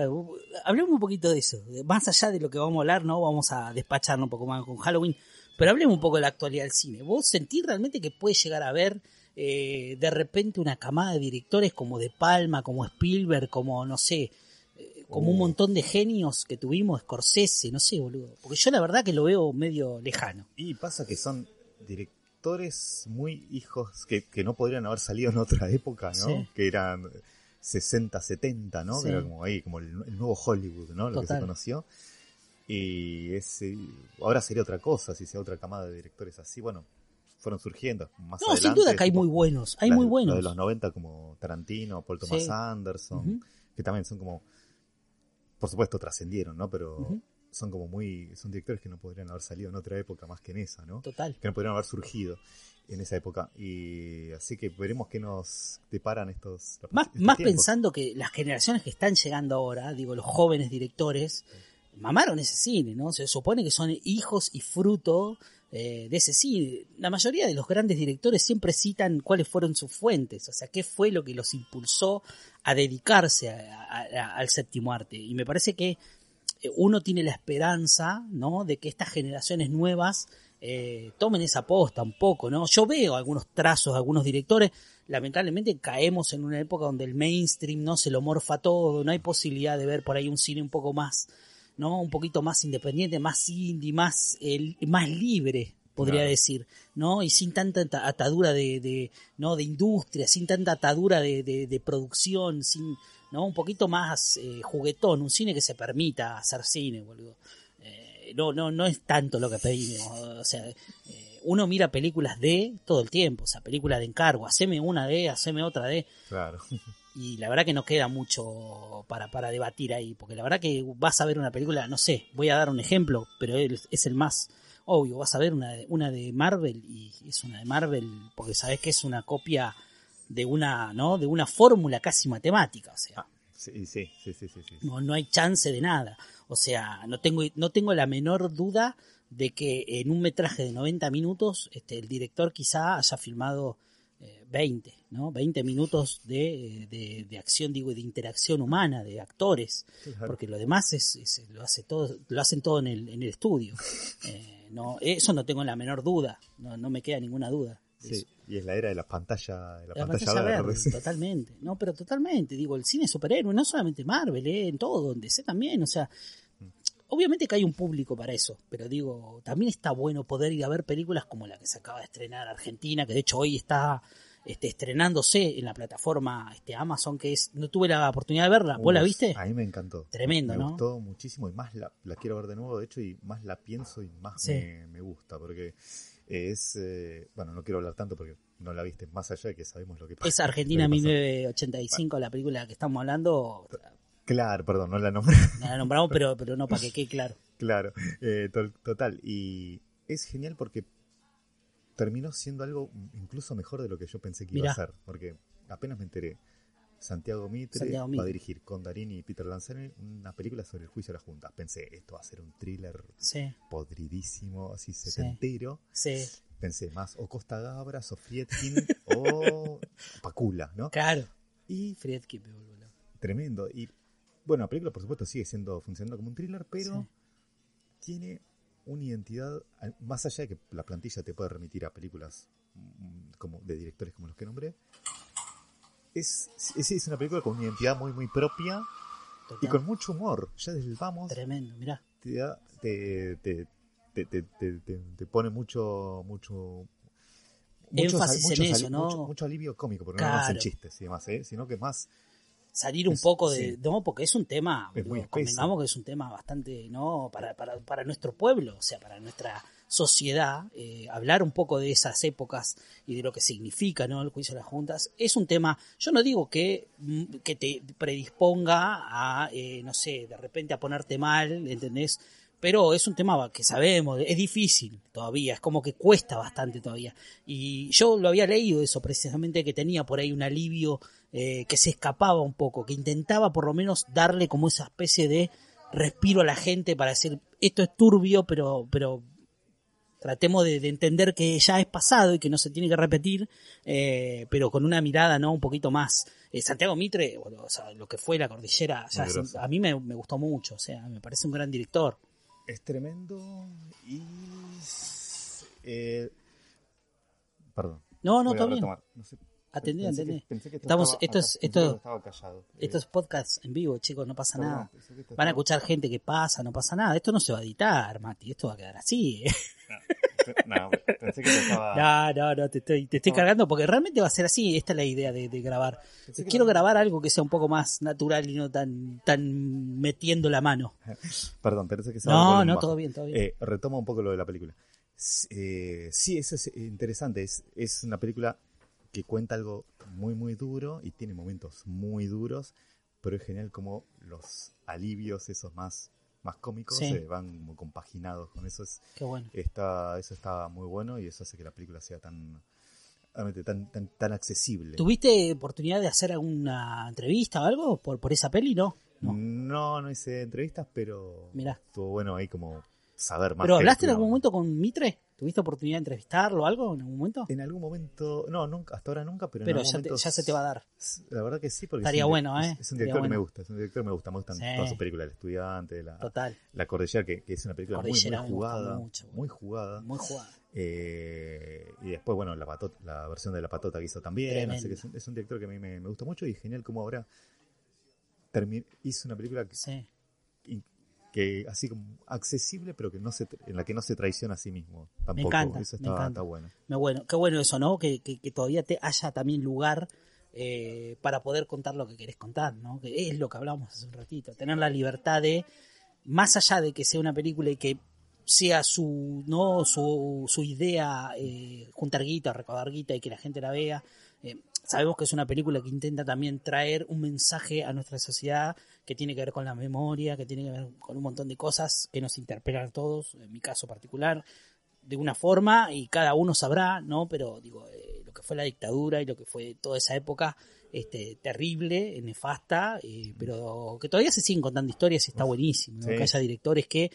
Hablemos un poquito de eso. Más allá de lo que vamos a hablar, no vamos a despacharnos un poco más con Halloween, pero hablemos un poco de la actualidad del cine. ¿Vos sentís realmente que puede llegar a ver eh, de repente una camada de directores como De Palma, como Spielberg, como no sé, eh, como un Oh. montón de genios que tuvimos, Scorsese, no sé, boludo? Porque yo la verdad que lo veo medio lejano. Y pasa que son directores muy hijos que, que no podrían haber salido en otra época, ¿no? Sí. Que eran 60, 70, ¿no? Sí. Que era como ahí, como el, el nuevo Hollywood, ¿no? Lo que se conoció. Y ese, ahora sería otra cosa, si sea otra camada de directores así, bueno, fueron surgiendo más No, adelante. sin duda que hay muy buenos, hay muy los buenos. de los 90 como Tarantino, Paul Thomas Sí. Anderson, que también son como, por supuesto trascendieron, ¿no? Pero son como muy, son directores que no podrían haber salido en otra época más que en esa, ¿no? Total. Que no podrían haber surgido en esa época. Y así que veremos qué nos deparan estos, Más, estos más tiempos. pensando que las generaciones que están llegando ahora, digo, los jóvenes directores, mamaron ese cine, ¿no? Se supone que son hijos y fruto eh, de ese cine. La mayoría de los grandes directores siempre citan cuáles fueron sus fuentes, o sea, qué fue lo que los impulsó a dedicarse a- al séptimo arte. Y me parece que eh, uno tiene la esperanza, ¿no? De que estas generaciones nuevas eh, tomen esa posta un poco, ¿no? Yo veo algunos trazos, algunos directores, lamentablemente caemos en una época donde el mainstream no se lo morfa todo, no hay posibilidad de ver por ahí un cine un poco más, ¿no? Un poquito más independiente, más indie, más, eh, más libre, podría Claro. decir, ¿no? Y sin tanta ata- atadura de, de, ¿no? de industria, sin tanta atadura de, de, de producción, sin, ¿no? Un poquito más eh, juguetón, un cine que se permita hacer cine, boludo. Eh, no, no, no es tanto lo que pedimos, o sea, eh, uno mira películas de todo el tiempo, o sea, películas de encargo, haceme una de, haceme otra de, Claro. *laughs* y la verdad que no queda mucho para, para debatir ahí, porque la verdad que vas a ver una película, no sé, voy a dar un ejemplo, pero es, es el más obvio, vas a ver una de, una de Marvel y es una de Marvel porque sabes que es una copia de una, ¿no? De una fórmula casi matemática, o sea, Sí, sí, sí, sí, sí, sí. no, no hay chance de nada. O sea, no tengo, no tengo la menor duda de que en un metraje de 90 minutos este, el director quizá haya filmado 20, ¿no? 20 minutos de, de, de acción, digo, de interacción humana, de actores, Claro. porque lo demás es, es- lo hace todo, lo hacen todo en el, en el estudio. Eh, no, eso no tengo la menor duda, no, no me queda ninguna duda. Sí, eso. y es la era de la pantalla, de la, La pantalla, pantalla verde. verde, *laughs* totalmente. No, pero totalmente. Digo, el cine superhéroe, no solamente Marvel, eh, en todo, donde sé también. O sea, obviamente que hay un público para eso, pero digo, también está bueno poder ir a ver películas como la que se acaba de estrenar Argentina, que de hecho hoy está este, estrenándose en la plataforma este, Amazon, que es, no tuve la oportunidad de verla. ¿Vos la Uf, viste? A mí me encantó. Tremendo, me ¿no? gustó muchísimo y más la, la quiero ver de nuevo, de hecho, y más la pienso y más Sí. me, me gusta, porque es, eh, bueno, no quiero hablar tanto porque no la viste, más allá de que sabemos lo que pasa. Es Argentina *laughs* lo que pasó. 1985, la película que estamos hablando. Claro, perdón, no la nombré. No *laughs* la nombramos, pero, pero no para que quede claro. claro, eh, to- total. Y es genial porque terminó siendo algo incluso mejor de lo que yo pensé que iba Mirá. a ser, porque apenas me enteré. Santiago Mitre Santiago va a dirigir con Darini y Peter Lanzani una película sobre el juicio de la Junta. Pensé, esto va a ser un thriller Sí, podridísimo, así setentero. sí, Pensé más o Costa Gabras o Friedkin *laughs* o Pacula, ¿no? claro. Y Friedkin, loco. tremendo. Y bueno, la película por supuesto sigue siendo funcionando como un thriller, pero Sí. tiene una identidad, más allá de que la plantilla te puede remitir a películas mm, como de directores como los que nombré, es, es, es una película con una identidad muy, muy propia y con mucho humor. Ya desde el vamos Tremendo, mirá. te, da- te, te, te, te, pone mucho, mucho, muchos- Énfasis en eso, ¿no? Mucho, mucho alivio cómico, porque no es y demás, ¿eh? sino que más salir un Es- poco de... sí. No, porque es un tema, Es muy convengamos que es un tema bastante, ¿no? Para, para, para nuestro pueblo, o sea, para nuestra sociedad, eh, hablar un poco de esas épocas y de lo que significa, ¿no? El juicio de las juntas, es un tema, yo no digo que, mm, que te predisponga a, eh, no sé, de repente a ponerte mal, ¿entendés? Pero es un tema que sabemos, es difícil todavía, es como que cuesta bastante todavía. Y yo lo había leído eso precisamente, que tenía por ahí un alivio eh, que se escapaba un poco, que intentaba por lo menos darle como esa especie de respiro a la gente para decir, esto es turbio, pero, pero tratemos de, de entender que ya es pasado y que no se tiene que repetir, eh, pero con una mirada no un poquito más. Eh, Santiago Mitre, bueno, o sea, lo que fue la cordillera, ya a mí me, me gustó mucho, o sea, me parece un gran director. Es tremendo y... eh, perdón. No, no, todo bien. No sé, Atendé, atendé. Estamos- estaba esto es- esto-. Esto es podcast en vivo, chicos, no pasa perdón, nada. Van a escuchar gente que pasa, no pasa nada. Esto no se va a editar, Mati, esto va a quedar así. ¿eh? No, pensé que esto estaba... *laughs* No, no, no, te estoy, te estoy No. cargando porque realmente va a ser así. Esta es la idea de, de grabar. Quiero no. grabar algo que sea un poco más natural y no tan, tan metiendo la mano. *laughs* Perdón, pensé que estaba No, no, bajo. todo bien, todo bien. Eh, retoma un poco lo de la película. Eh, sí, eso es interesante. Es, es una película que cuenta algo muy, muy duro y tiene momentos muy duros, pero es genial como los alivios, esos más, más cómicos, Sí. se van como compaginados con eso. Es, Qué bueno. está, eso está muy bueno y eso hace que la película sea tan, realmente tan, tan, tan accesible. ¿Tuviste oportunidad de hacer alguna entrevista o algo por, por esa peli? No. no. No, no hice entrevistas, pero Mirá. estuvo bueno ahí como saber más. ¿Pero hablaste en algún momento con Mitre? ¿Tuviste oportunidad de entrevistarlo o algo en algún momento? En algún momento, no, nunca, hasta ahora nunca, pero, en algún ya, te- momento ya se te va a dar. La verdad que sí, porque Estaría es un, bueno, ¿eh? Es, un director que me gusta, es un director que me gusta, me gustan Sí. todas sus películas, El Estudiante, la, Total. la Cordillera, que, que es una película muy, jugada, mucho, muy jugada. Muy jugada. Eh, y después, bueno, la, patota, la versión de La Patota que hizo también, así que es un, es un director que a mí me, me gusta mucho y genial como ahora hizo una película que, Sí. Que así como accesible, pero que no se, en la que no se traiciona a sí mismo. Tampoco, encanta, eso me está, encanta. está bueno. Me bueno, qué bueno eso, ¿no? Que, que, que todavía te haya también lugar eh, para poder contar lo que querés contar, ¿no? Que es lo que hablamos hace un ratito, tener la libertad de, más allá de que sea una película y que sea su, no su, su idea eh, juntar guita, recaudar guita y que la gente la vea. eh, sabemos que es una película que intenta también traer un mensaje a nuestra sociedad que tiene que ver con la memoria, que tiene que ver con un montón de cosas que nos interpelan a todos, en mi caso particular, de una forma y cada uno sabrá, ¿no? Pero digo, eh, lo que fue la dictadura y lo que fue toda esa época este, terrible, nefasta, eh, pero que todavía se siguen contando historias y está buenísimo, ¿no? Sí. que haya directores que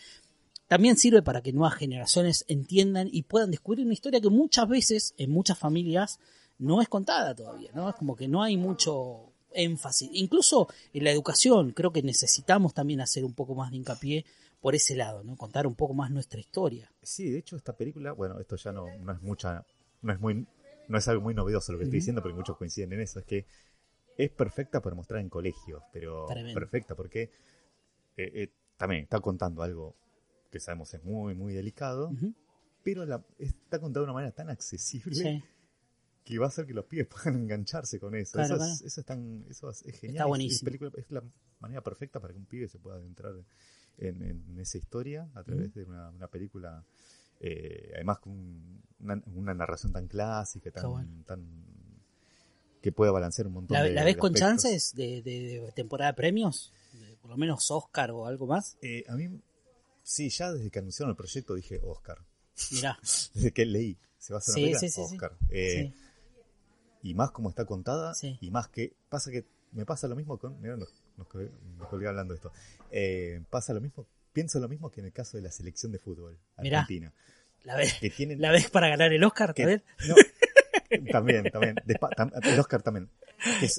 también sirve para que nuevas generaciones entiendan y puedan descubrir una historia que muchas veces en muchas familias no es contada todavía, ¿no? Es como que no hay mucho énfasis. Incluso en la educación creo que necesitamos también hacer un poco más de hincapié por ese lado, ¿no? Contar un poco más nuestra historia. Sí, de hecho esta película, bueno, esto ya no, no es mucha, no es muy, no es algo muy novedoso lo que estoy diciendo, porque muchos coinciden en eso, es que es perfecta para mostrar en colegios, pero Tremendo. perfecta porque eh, eh, también está contando algo que sabemos es muy, muy delicado, pero la, está contado de una manera tan accesible Sí, que va a hacer que los pibes *laughs* puedan engancharse con eso. Claro, eso, es, eso es tan, eso es, es genial. Está Es- buenísimo. Es, película- es la manera perfecta para que un pibe se pueda adentrar en, en esa historia a través de una, una película, eh, además con un- una, una narración tan clásica, tan, bueno. tan que pueda balancear un montón ¿La, de la ves de con aspectos. chances de, de- de temporada de premios? Por lo menos Oscar o algo más. Eh, a mí, sí, ya desde que anunciaron el proyecto dije Oscar. Mirá, *laughs* Desde que leí, se va a hacer Sí, una película, sí, sí, sí. Oscar. Eh, sí. Y más como está contada Sí. y más que pasa que me pasa lo mismo con mira nos, nos colgué hablando de esto Eh, pasa lo mismo pienso lo mismo que en el caso de la selección de fútbol Mirá. argentina ¿La ves, que tienen ¿La ves para ganar el Oscar? que- ¿También? no, *laughs* también también de pa- tam- el Oscar también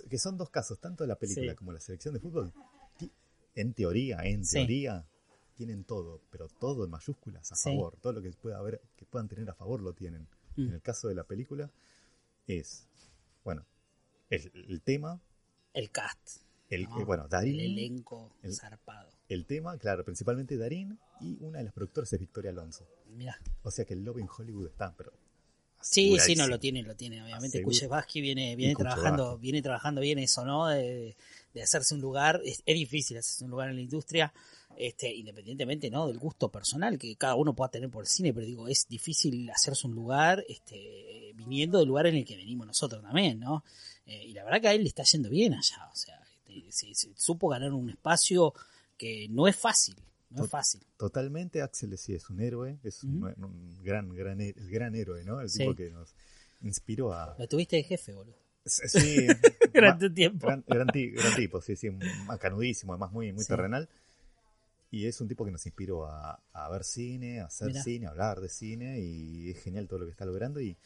que, son dos casos tanto la película Sí. como la selección de fútbol en teoría en Sí. teoría tienen todo pero todo en mayúsculas a favor todo lo que pueda haber que puedan tener a favor lo tienen Mm. en el caso de la película es, bueno, el, el tema, El cast. el, ¿no? eh, bueno, El Darín, elenco el- zarpado. el tema, claro, principalmente Darín, y una de las productoras es Victoria Alonso. Mira. O sea que el lobby en Hollywood está, pero... Sí, sí, no lo tiene, lo tiene, obviamente. Kuchevaski viene, viene trabajando, Kuchevaski. viene trabajando bien eso, ¿no? De, de hacerse un lugar, es, es difícil hacerse un lugar en la industria, este, independientemente, ¿no? Del gusto personal que cada uno pueda tener por el cine, pero digo, es difícil hacerse un lugar, este, viniendo del lugar en el que venimos nosotros también, ¿no? Eh, y la verdad que a él le está yendo bien allá, o sea, este, se, se supo ganar un espacio que no es fácil, no es fácil. Totalmente, Axel sí es un héroe, es un, un gran, gran, el gran héroe, ¿no? El Sí. tipo que nos inspiró a... Lo tuviste de jefe, boludo. Sí, *laughs* un tiempo. Gran, gran ti- gran tipo, sí, sí, macanudísimo, además muy, muy Sí. terrenal. Y es un tipo que nos inspiró a, a ver cine, a hacer Mirá. cine, a hablar de cine, y es genial todo lo que está logrando. Y,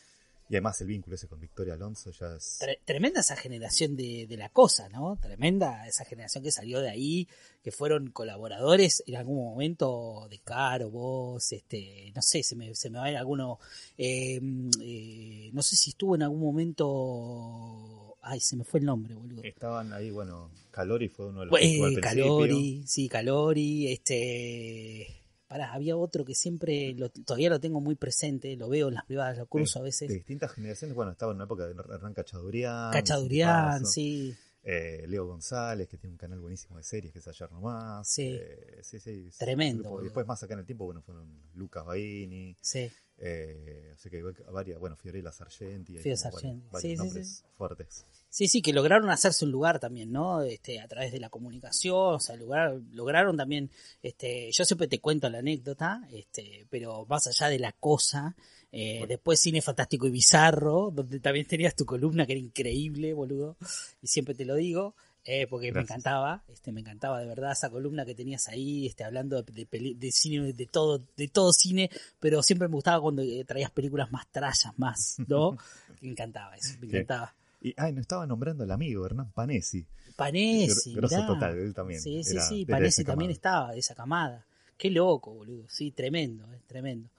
y además el vínculo ese con Victoria Alonso ya es... Tre- tremenda esa generación de, de la cosa, ¿no? Tremenda esa generación que salió de ahí, que fueron colaboradores en algún momento de Caro, vos, este, no sé, se me, se me va a ir alguno, eh, eh, no sé si estuvo en algún momento, ay, se me fue el nombre, boludo. Estaban ahí, bueno, Calori fue uno de los que estuvo Eh, principio. Calori, sí, Calori, este, pará, había otro que siempre, lo- todavía lo tengo muy presente, lo veo en las privadas, lo cruzo a De veces. distintas generaciones, bueno, estaba en una época de Hernán Cachadurián. Cachadurián, sí. Eh, Leo González, que tiene un canal buenísimo de series, que es Ayer Nomás. Sí. Eh, sí, sí, sí, Tremendo. Y después más acá en el tiempo, bueno, fueron Lucas Baini, Sí. eh, así que varias, bueno, Fiorella Sargenti. Fiorella Sargenti, varios sí, nombres sí. fuertes. Sí, sí, que lograron hacerse un lugar también, ¿no? Este, a través de la comunicación, o sea, lograr- lograron también, este, yo siempre te cuento la anécdota, este, pero más allá de la cosa, eh, después cine fantástico y bizarro, donde también tenías tu columna que era increíble, boludo, y siempre te lo digo, eh, porque me encantaba, este, me encantaba de verdad esa columna que tenías ahí, este, hablando de, de peli- de cine, de todo, de todo cine, pero siempre me gustaba cuando eh, traías películas más trallas, más, ¿no? *laughs* me encantaba eso, me encantaba. Y, ay, nos estaba nombrando al amigo Hernán Panesi. Panesi, Grosso total, él también Sí, sí, era- sí, Panesi también estaba, de esa camada. Qué loco, boludo. Sí, tremendo, eh, tremendo.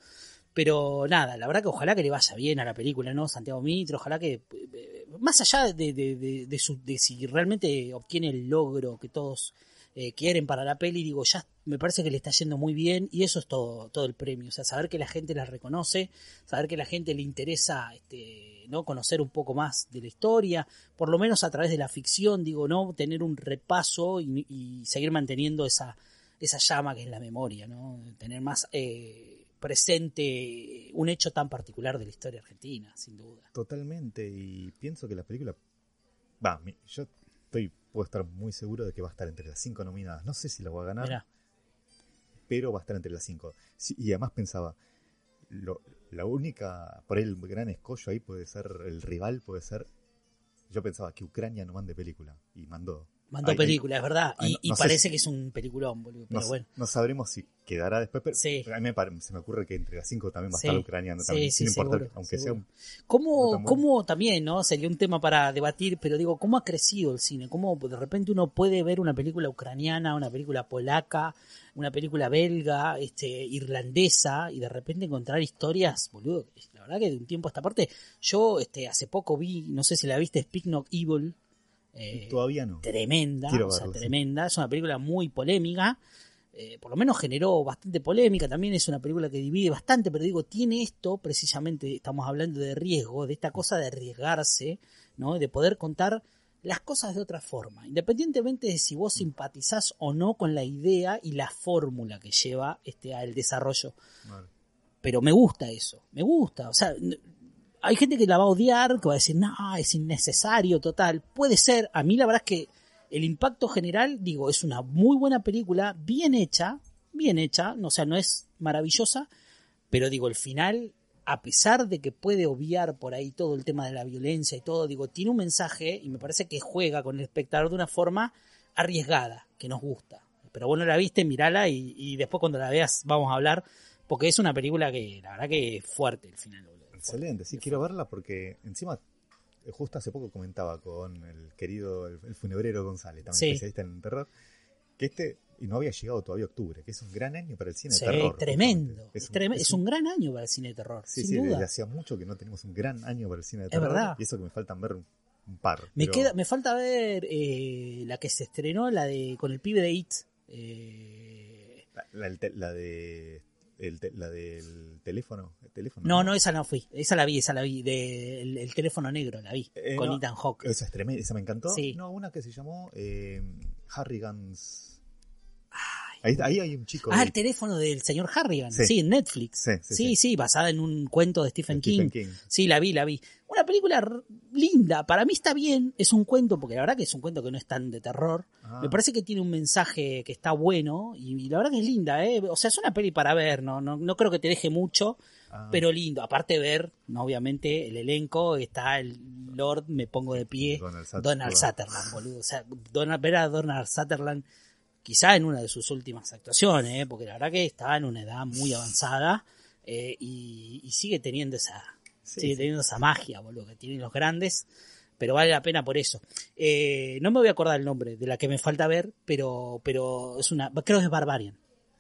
Pero nada, la verdad que ojalá que le vaya bien a la película, ¿no? Santiago Mitro, ojalá que, eh, más allá de, de, de, de si realmente obtiene el logro que todos eh, quieren para la peli, digo, ya me parece que le está yendo muy bien y eso es todo, todo el premio. O sea, saber que la gente la reconoce, saber que la gente le interesa este, ¿no? conocer un poco más de la historia, por lo menos a través de la ficción, digo, ¿no? Tener un repaso y, y seguir manteniendo esa, esa llama que es la memoria, ¿no? Tener más eh, presente un hecho tan particular de la historia argentina, sin duda. Totalmente, y pienso que la película. Va, yo estoy, puedo estar muy seguro de que va a estar entre las cinco nominadas. No sé si la voy a ganar, Mirá, pero va a estar entre las cinco. Sí, y además pensaba, lo- la única, por ahí el gran escollo ahí puede ser, el rival puede ser. Yo pensaba que Ucrania no mande película, y mandó. Mandó Ay, película, es verdad, ay, y, no- no parece si- que es un peliculón, boludo, No, pero s- bueno. no sabremos si quedará después, pero Sí. a mí me, se me ocurre que entre las cinco también va a Sí. estar Ucraniano Sí, también, sí, sin importar, seguro, aunque seguro. sea un no ¿Cómo, tan bueno. cómo también, no? Sería un tema para debatir, pero digo, ¿cómo ha crecido el cine? ¿Cómo de repente uno puede ver una película ucraniana, una película polaca, una película belga, este, irlandesa, y de repente encontrar historias, boludo? La verdad que de un tiempo a esta parte, yo este, hace poco vi, no sé si la viste, Speak Not Evil. Eh, Todavía no. tremenda, Quiero o sea, verlo, sí. tremenda. Es una película muy polémica. eh, por lo menos generó bastante polémica. También es una película que divide bastante, pero digo, tiene esto, precisamente, estamos hablando de riesgo, de esta cosa de arriesgarse, ¿no? De poder contar las cosas de otra forma, independientemente de si vos simpatizás o no con la idea y la fórmula que lleva este al desarrollo Vale. pero me gusta eso, me gusta, o sea, hay gente que la va a odiar, que va a decir, no, es innecesario, total, puede ser, a mí la verdad es que el impacto general, digo, es una muy buena película, bien hecha, bien hecha, o sea, no es maravillosa, pero digo, el final, a pesar de que puede obviar por ahí todo el tema de la violencia y todo, digo, tiene un mensaje y me parece que juega con el espectador de una forma arriesgada, que nos gusta. Pero bueno, la viste, mirala y, y después cuando la veas vamos a hablar, porque es una película que la verdad que es fuerte el final. Excelente, sí, quiero verla porque encima, eh, justo hace poco comentaba con el querido, el, el funebrero González, también Sí. especialista en terror, que este, y no había llegado todavía octubre, que es un gran año para el cine Sí, de terror. tremendo. Es, trem- es un gran año para el cine de terror, Sí, sin sí, duda. desde hacía mucho que no tenemos un gran año para el cine de Es terror. verdad. Y eso que me faltan ver un par. Me pero- queda, me falta ver eh, la que se estrenó, la de con el pibe de It. Eh, La, la- la de. El te- la del teléfono. el teléfono no, no, esa no fui. Esa la vi, esa la vi. De, el, el teléfono negro, la vi. Eh, con no, Ethan Hawke. Esa es tremenda, esa me encantó. Sí. No, una que se llamó eh, Harrigan's. Ahí, ahí hay un chico. Ah, ahí. el teléfono del señor Harrigan. Sí. Sí, en Netflix. Sí, sí, sí, sí. sí, basada en un cuento de Stephen, Stephen King. King. Sí, la vi, la vi. Una película linda. Para mí está bien. Es un cuento, porque la verdad que es un cuento que no es tan de terror. Ah. Me parece que tiene un mensaje que está bueno. Y, y la verdad que es linda, ¿eh? O sea, es una peli para ver. No, no, no creo que te deje mucho. Ah. Pero lindo. Aparte de ver, no, obviamente, el elenco. Está el Lord, me pongo de pie. Donald Sutherland. Donald Sutherland, boludo. O sea, Donald, ver a Donald Sutherland quizá en una de sus últimas actuaciones, ¿eh? porque la verdad que está en una edad muy avanzada eh, y, y sigue teniendo esa Sí, sigue sí. teniendo esa magia, boludo, que tienen los grandes, pero vale la pena por eso. Eh, no me voy a acordar el nombre de la que me falta ver, pero pero es una creo que es Barbarian.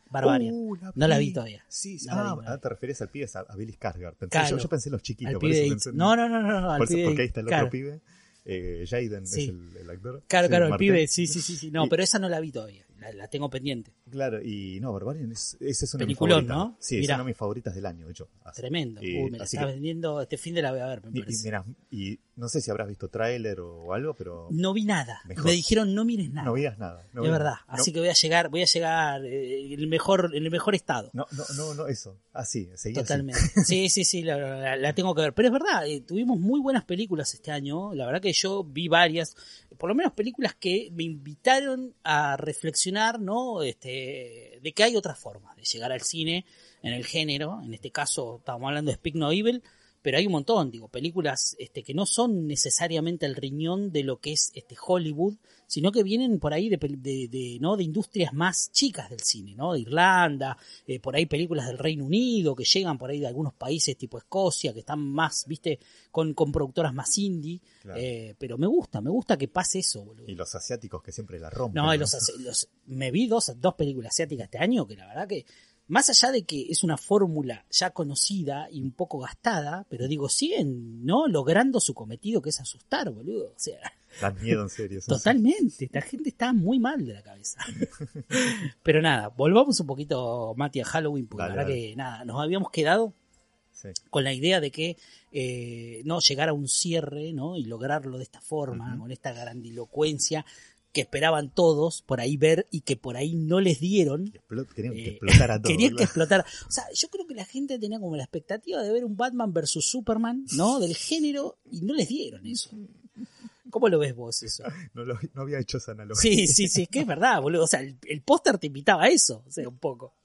Barbarian. Uh, no la vi todavía. Sí, sí. No la vi, ah, no la ah, te refieres al pibe, a, a Billy. Pensé- Claro. yo, yo pensé en los chiquitos. Por eso pensé en- No, no, no, no, no, por eso- pibe porque ahí está el claro. otro pibe. Eh, Jaden Sí. es el, el actor. Claro, Sí, claro, el pibe, sí, sí, sí, sí. No, pero esa no la vi todavía, la, la tengo pendiente. Claro, y no, Barbarian es, esa es una Peliculón, de mis favoritas. ¿no? Sí, es Mirá. una de mis favoritas del año, de hecho. Así- Tremendo. y- Uy, me la estás que- vendiendo, este fin de la voy a ver, me y, y parece. mira, y no sé si habrás visto tráiler o algo, pero No vi nada. Mejor. Me dijeron no mires nada. no veas nada. No es verdad. No, Así que voy a llegar, voy a llegar eh, en el mejor, en el mejor estado. No, no, no, no, eso. Así, seguí así. Totalmente. *laughs* Sí, sí, sí, la, la- la tengo que ver. Pero es verdad, eh, tuvimos muy buenas películas este año. La verdad que yo vi varias, por lo menos películas que me invitaron a reflexionar, ¿no? Este, de que hay otras formas de llegar al cine en el género. En este caso, estamos hablando de Speak No Evil. Pero hay un montón, digo, películas este, que no son necesariamente el riñón de lo que es este Hollywood, sino que vienen por ahí de, de, de, ¿no? de industrias más chicas del cine, ¿no? De Irlanda, eh, por ahí películas del Reino Unido que llegan por ahí de algunos países tipo Escocia, que están más, viste, con, con productoras más indie. Claro. Eh, pero me gusta, me gusta que pase eso, boludo. Y los asiáticos que siempre la rompen. No, y los, los- me vi dos, dos películas asiáticas este año que la verdad que, más allá de que es una fórmula ya conocida y un poco gastada, pero digo, siguen, ¿no? Logrando su cometido que es asustar, boludo. O sea, Dan miedo en serio. totalmente. Esta gente está muy mal de la cabeza. *laughs* pero nada, volvamos un poquito, Mati, a Halloween, porque Dale, la verdad dale. que nada, nos habíamos quedado Sí. con la idea de que eh, no llegar a un cierre ¿no? y lograrlo de esta forma, con esta grandilocuencia que esperaban todos por ahí ver y que por ahí no les dieron. Querían que Eh, explotara todo. Querían que explotara. *laughs* O sea, yo creo que la gente tenía como la expectativa de ver un Batman versus Superman, ¿no? Del género, y no les dieron eso. ¿Cómo lo ves vos eso? *laughs* No, lo- no había hecho esa analogía. Sí, sí, sí, es que es verdad, boludo. O sea, el, el póster te invitaba a eso, o sea, un poco. *laughs*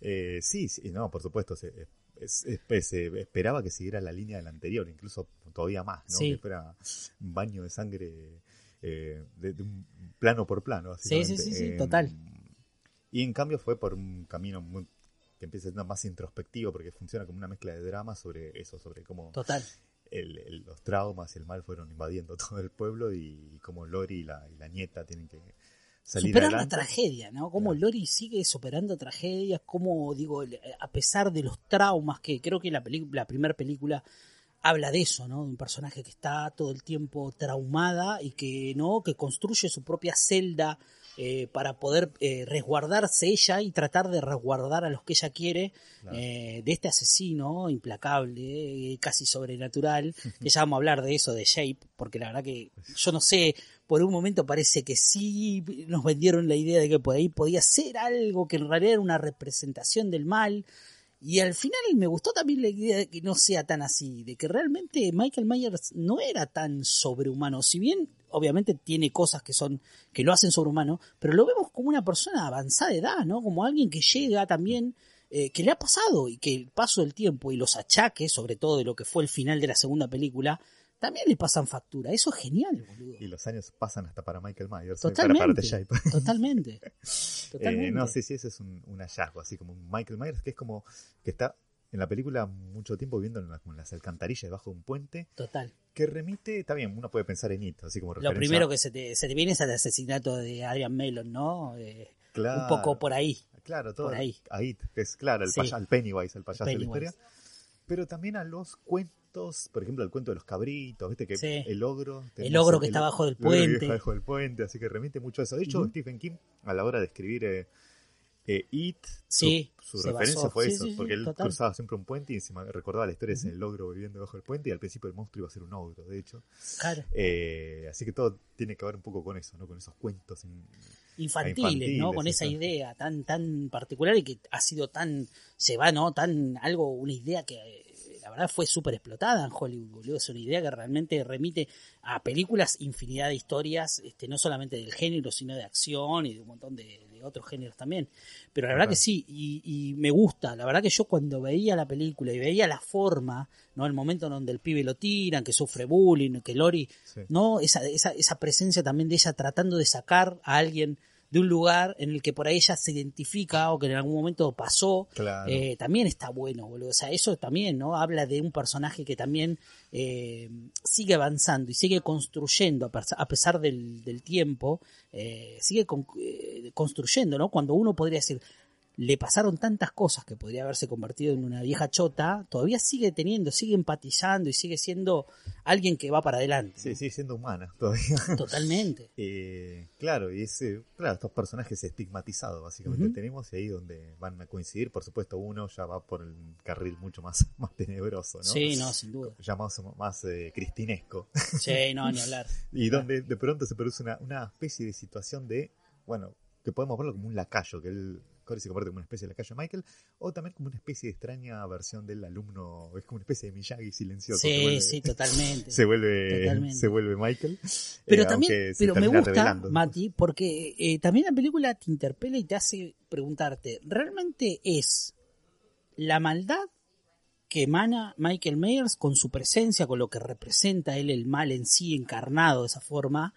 Eh, sí, sí, no, por supuesto. Se, es- es- se esperaba que siguiera la línea del anterior, incluso todavía más, ¿no? Sí. Que fuera un baño de sangre eh, de, de un plano por plano. Sí, sí, sí, sí, Eh, total. Y en cambio fue por un camino muy- que empieza siendo más introspectivo, porque funciona como una mezcla de drama sobre eso, sobre cómo Total. El- el- los traumas y el mal fueron invadiendo *laughs* todo el pueblo y cómo Lori y la, y la nieta tienen que salir superar la tragedia, ¿no? Como Claro. Lori sigue superando tragedias, como digo, a pesar de los traumas que creo que la la primera película habla de eso, ¿no? De un personaje que está todo el tiempo traumada y que no, que construye su propia celda eh, para poder eh, resguardarse ella y tratar de resguardar a los que ella quiere Claro. eh, de este asesino implacable, eh, casi sobrenatural, *laughs* que ya vamos a hablar de eso de Shape, porque la verdad que yo no sé, por un momento parece que sí nos vendieron la idea de que por ahí podía ser algo que en realidad era una representación del mal. Y al final me gustó también la idea de que no sea tan así, de que realmente Michael Myers no era tan sobrehumano. Si bien obviamente tiene cosas que son que lo hacen sobrehumano, pero lo vemos como una persona avanzada de edad, ¿no? Como alguien que llega también eh, que le ha pasado y que el paso del tiempo y los achaques, sobre todo de lo que fue el final de la segunda película, también le pasan factura. Eso es genial, boludo. Y los años pasan hasta para Michael Myers. eh, Totalmente. Para, para. Totalmente. Totalmente. *laughs* Eh, no, sí, sí, ese es un, un hallazgo, así como un Michael Myers, que es como que está en la película mucho tiempo viviendo en, las- como en las alcantarillas debajo de un puente, Total. que remite, está bien, uno puede pensar en It, así como Lo referencia. primero que se te, se te viene es el asesinato de Adrian Mellon, ¿no? Eh, Claro, Un poco por ahí. Claro, todo por ahí. a It, que es claro, el, Sí. paya- el Pennywise, el payaso de la historia. Pero también a los cuentos, por ejemplo, el cuento de los cabritos, viste que Sí. el ogro. El ogro que está abajo del el ogro que puente. está abajo del puente, así que remite mucho a eso. De hecho. Stephen King, a la hora de escribir eh, eh, It, su- Sí, su, se referencia basó. fue Sí, eso, sí, porque él total. cruzaba siempre un puente y me recordaba la historia Ujú. de ese ogro viviendo debajo del puente y al principio el monstruo iba a ser un ogro, de hecho. Claro. Eh, así que todo tiene que ver un poco con eso, ¿no? Con esos cuentos. in- infantiles, infantiles, ¿no? Con esa idea tan tan particular y que ha sido tan se va, ¿no? Tan algo una idea que la verdad fue súper explotada en Hollywood, boludo. Es una idea que realmente remite a películas, infinidad de historias, este, no solamente del género, sino de acción y de un montón de, de otros géneros también. Pero la verdad que sí, y, y me gusta. La verdad que yo cuando veía la película y veía la forma, ¿no? El momento en donde el pibe lo tiran, que sufre bullying, que Lori sí. ¿no? Esa, esa, esa presencia también de ella tratando de sacar a alguien de un lugar en el que por ahí ella se identifica o que en algún momento pasó, Claro. eh, también está bueno, boludo. O sea, eso también, ¿no? Habla de un personaje que también eh, sigue avanzando y sigue construyendo, a pes- a pesar del, del tiempo, eh, sigue con- construyendo, ¿no? Cuando uno podría decir, le pasaron tantas cosas que podría haberse convertido en una vieja chota, todavía sigue teniendo, sigue empatizando y sigue siendo alguien que va para adelante. Sí, sigue siendo humana *laughs* todavía. Totalmente. *laughs* Eh, claro, y ese, claro, estos personajes estigmatizados básicamente tenemos y ahí donde van a coincidir, por supuesto uno ya va por el carril mucho más, *laughs* más tenebroso, ¿no? Sí, no, sin duda. Ya más, más eh, cristinesco. Sí, no, ni hablar. y donde de pronto se produce una, una especie de situación de, bueno, que podemos verlo como un lacayo, que él Corey se convierte como una especie de lacayo de Michael, o también como una especie de extraña versión del alumno, es como una especie de Miyagi silencioso. Sí, vuelve- sí, totalmente. *laughs* Se vuelve, Totalmente. se vuelve Michael. Pero eh, también, pero me gusta, revelando. Mati, porque eh, también la película te interpela y te hace preguntarte, ¿realmente es la maldad que emana Michael Myers con su presencia, con lo que representa él el mal en sí encarnado de esa forma?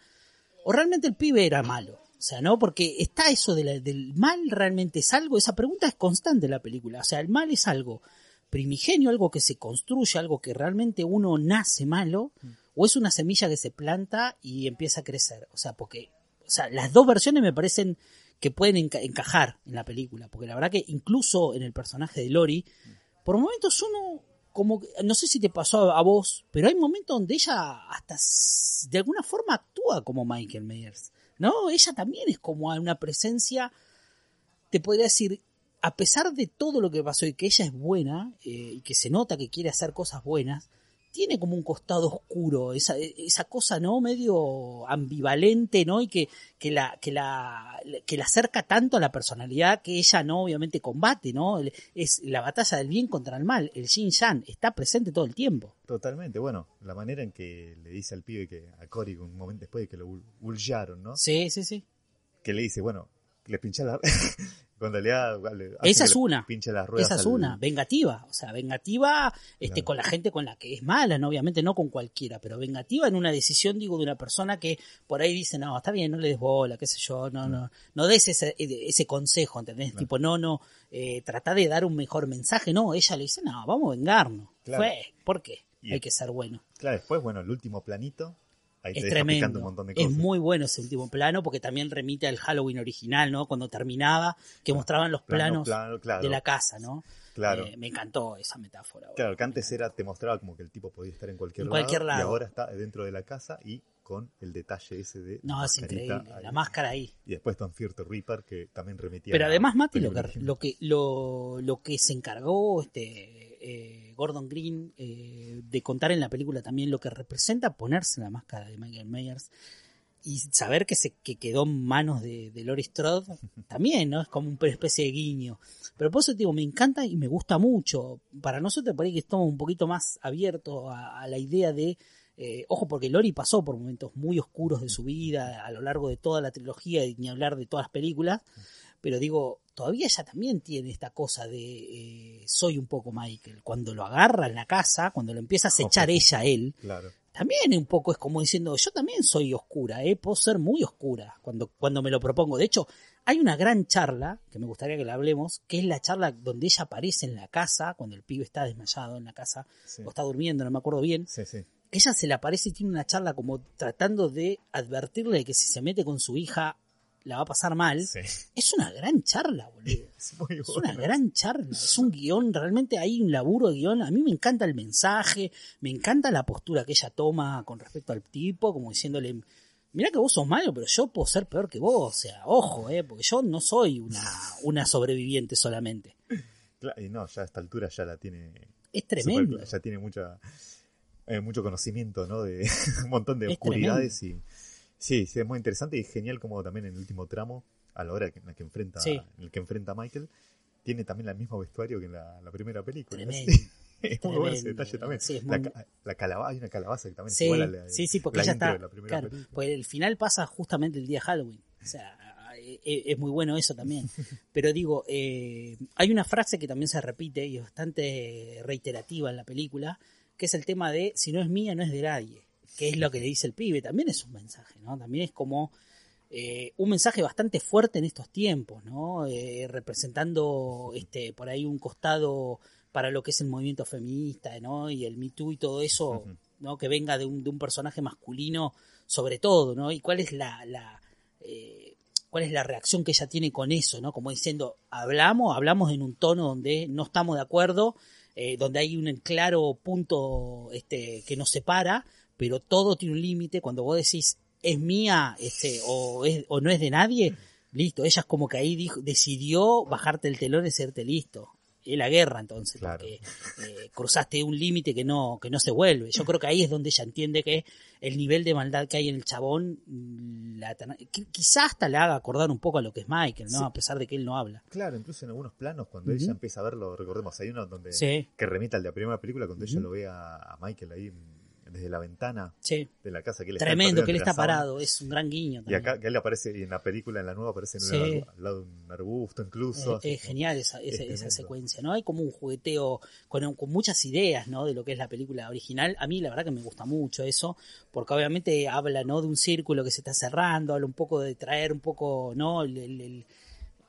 ¿O realmente el pibe era malo? O sea, ¿no? Porque está eso de la- del mal realmente es algo, esa pregunta es constante en la película. O sea, el mal es algo primigenio, algo que se construye, algo que realmente uno nace malo, o es una semilla que se planta y empieza a crecer. O sea, porque, o sea, las dos versiones me parecen que pueden enca- encajar en la película, porque la verdad que incluso en el personaje de Lori, por momentos uno, como, no sé si te pasó a, vos, pero hay momentos donde ella hasta de alguna forma actúa como Michael Myers, ¿no? Ella también es como una presencia, te podría decir, a pesar de todo lo que pasó y que ella es buena, eh, y que se nota que quiere hacer cosas buenas, tiene como un costado oscuro, esa, esa cosa, ¿no? Medio ambivalente, ¿no? Y que, que, la, que, la, que la acerca tanto a la personalidad que ella, ¿no? Obviamente combate, ¿no? Es la batalla del bien contra el mal, el yin yang, está presente todo el tiempo. Totalmente, bueno, la manera en que le dice al pibe que a Cory un momento después de que lo bullaron, ¿no? Sí, sí, sí. Que le dice, bueno, le pincha la *laughs* hace Esa es una. pincha las ruedas Esa es al- una, vengativa, o sea, vengativa este, Claro. con la gente con la que es mala, ¿no? obviamente no con cualquiera, pero vengativa en una decisión, digo, de una persona que por ahí dice, no, está bien, no le des bola, qué sé yo, no, no, no des ese, ese consejo, ¿entendés? Claro. Tipo, no, no, eh, trata de dar un mejor mensaje, no, ella le dice, no, vamos a vengarnos, Claro. fue, ¿por qué? Y- Hay que ser bueno. Claro, después, bueno, el último planito, ahí Es tremendo. un montón de Es muy bueno ese último plano porque también remite al Halloween original, ¿no? Cuando terminaba, que mostraban los Plano, planos plano, claro, de la casa, ¿no? Claro. Eh, me encantó esa metáfora. Claro, que antes era, te mostraba como que el tipo podía estar en cualquier, En cualquier Y lado. ahora está dentro de la casa y con el detalle ese de. No, la es increíble. ahí. La máscara ahí. Y después Tom Fear the Reaper, que también remitía Pero a además, Mati, lo que, lo que, lo, lo que se encargó este eh, Gordon Green eh, de contar en la película también lo que representa ponerse la máscara de Michael Myers y saber que se que quedó en manos de, de Laurie Strode *laughs* también, ¿no? Es como una especie de guiño. Pero por eso te digo, me encanta y me gusta mucho. Para nosotros parece que estamos un poquito más abiertos a, a la idea de eh, ojo, porque Lori pasó por momentos muy oscuros de su vida a lo largo de toda la trilogía y ni hablar de todas las películas. Pero digo, todavía ella también tiene esta cosa de eh, soy un poco Michael. Cuando lo agarra en la casa, cuando lo empieza a acechar ella a él, Claro. también un poco es como diciendo, yo también soy oscura, ¿eh? puedo ser muy oscura cuando, cuando me lo propongo. De hecho, hay una gran charla, que me gustaría que la hablemos, que es la charla donde ella aparece en la casa, cuando el pibe está desmayado en la casa, Sí. o está durmiendo, no me acuerdo bien, Sí, sí. ella se le aparece y tiene una charla como tratando de advertirle de que si se mete con su hija la va a pasar mal, Sí. es una gran charla, boludo. *laughs* Es muy Es bueno. una gran charla, es un guion, realmente hay un laburo de guion. A mí me encanta el mensaje, me encanta la postura que ella toma con respecto al tipo, como diciéndole, mira que vos sos malo, pero yo puedo ser peor que vos, o sea, ojo, eh, porque yo no soy una, una sobreviviente solamente. Claro, y no, ya a esta altura ya la tiene. Es tremendo. super- ya tiene mucha, eh, mucho conocimiento, ¿no? De *laughs* un montón de Es oscuridades y. Sí, sí, es muy interesante y genial como también en el último tramo, a la hora en la que enfrenta, Sí. en el que enfrenta a Michael, tiene también el mismo vestuario que en la, la primera película. *laughs* Tremendo. es muy bueno ese detalle también. Sí, es la, calabaza, hay una calabaza que también es Sí, igual a la, sí, sí, porque la ella está. de la primera Claro, película. pues el final pasa justamente el día de Halloween. O sea, e- e- es muy bueno eso también. *laughs* Pero digo, eh, hay una frase que también se repite y es bastante reiterativa en la película, que es el tema de si no es mía, no es de nadie. Que es lo que le dice el pibe. También es un mensaje, ¿no? También es como. eh, un mensaje bastante fuerte en estos tiempos, ¿no? Eh, representando este por ahí un costado para lo que es el movimiento feminista, ¿no? Y el Me Too y todo eso. ¿no? Que venga de un, de un personaje masculino sobre todo, ¿no? Y cuál es la, la eh, cuál es la reacción que ella tiene con eso, ¿no? Como diciendo, hablamos, hablamos en un tono donde no estamos de acuerdo, eh, donde hay un claro punto este, que nos separa, pero todo tiene un límite. Cuando vos decís es mía este, o, es, o no es de nadie, listo. Ella es como que ahí dijo, decidió bajarte el telón y hacerte listo. Es la guerra entonces, Claro. porque eh, cruzaste un límite que no, que no se vuelve. Yo creo que ahí es donde ella entiende que el nivel de maldad que hay en el chabón, mm, la, qui- quizás hasta le haga acordar un poco a lo que es Michael, ¿no? Sí. A pesar de que él no habla. Claro, incluso en algunos planos, cuando ella empieza a verlo, recordemos, hay uno donde Sí, que remita al de la primera película, cuando ella lo ve a, a Michael ahí desde la ventana sí. de la casa que él está Tremendo perdido que él está parado, es un gran guiño. Y también. acá que él aparece, y en la película, en la nueva, aparece en Sí. al lado de un arbusto incluso. Es genial esa, es esa, secuencia, ¿no? Hay como un jugueteo con, con muchas ideas, ¿no? De lo que es la película original. A mí la verdad que me gusta mucho eso, porque obviamente habla, ¿no? De un círculo que se está cerrando, habla un poco de traer un poco, ¿no? El, el- el-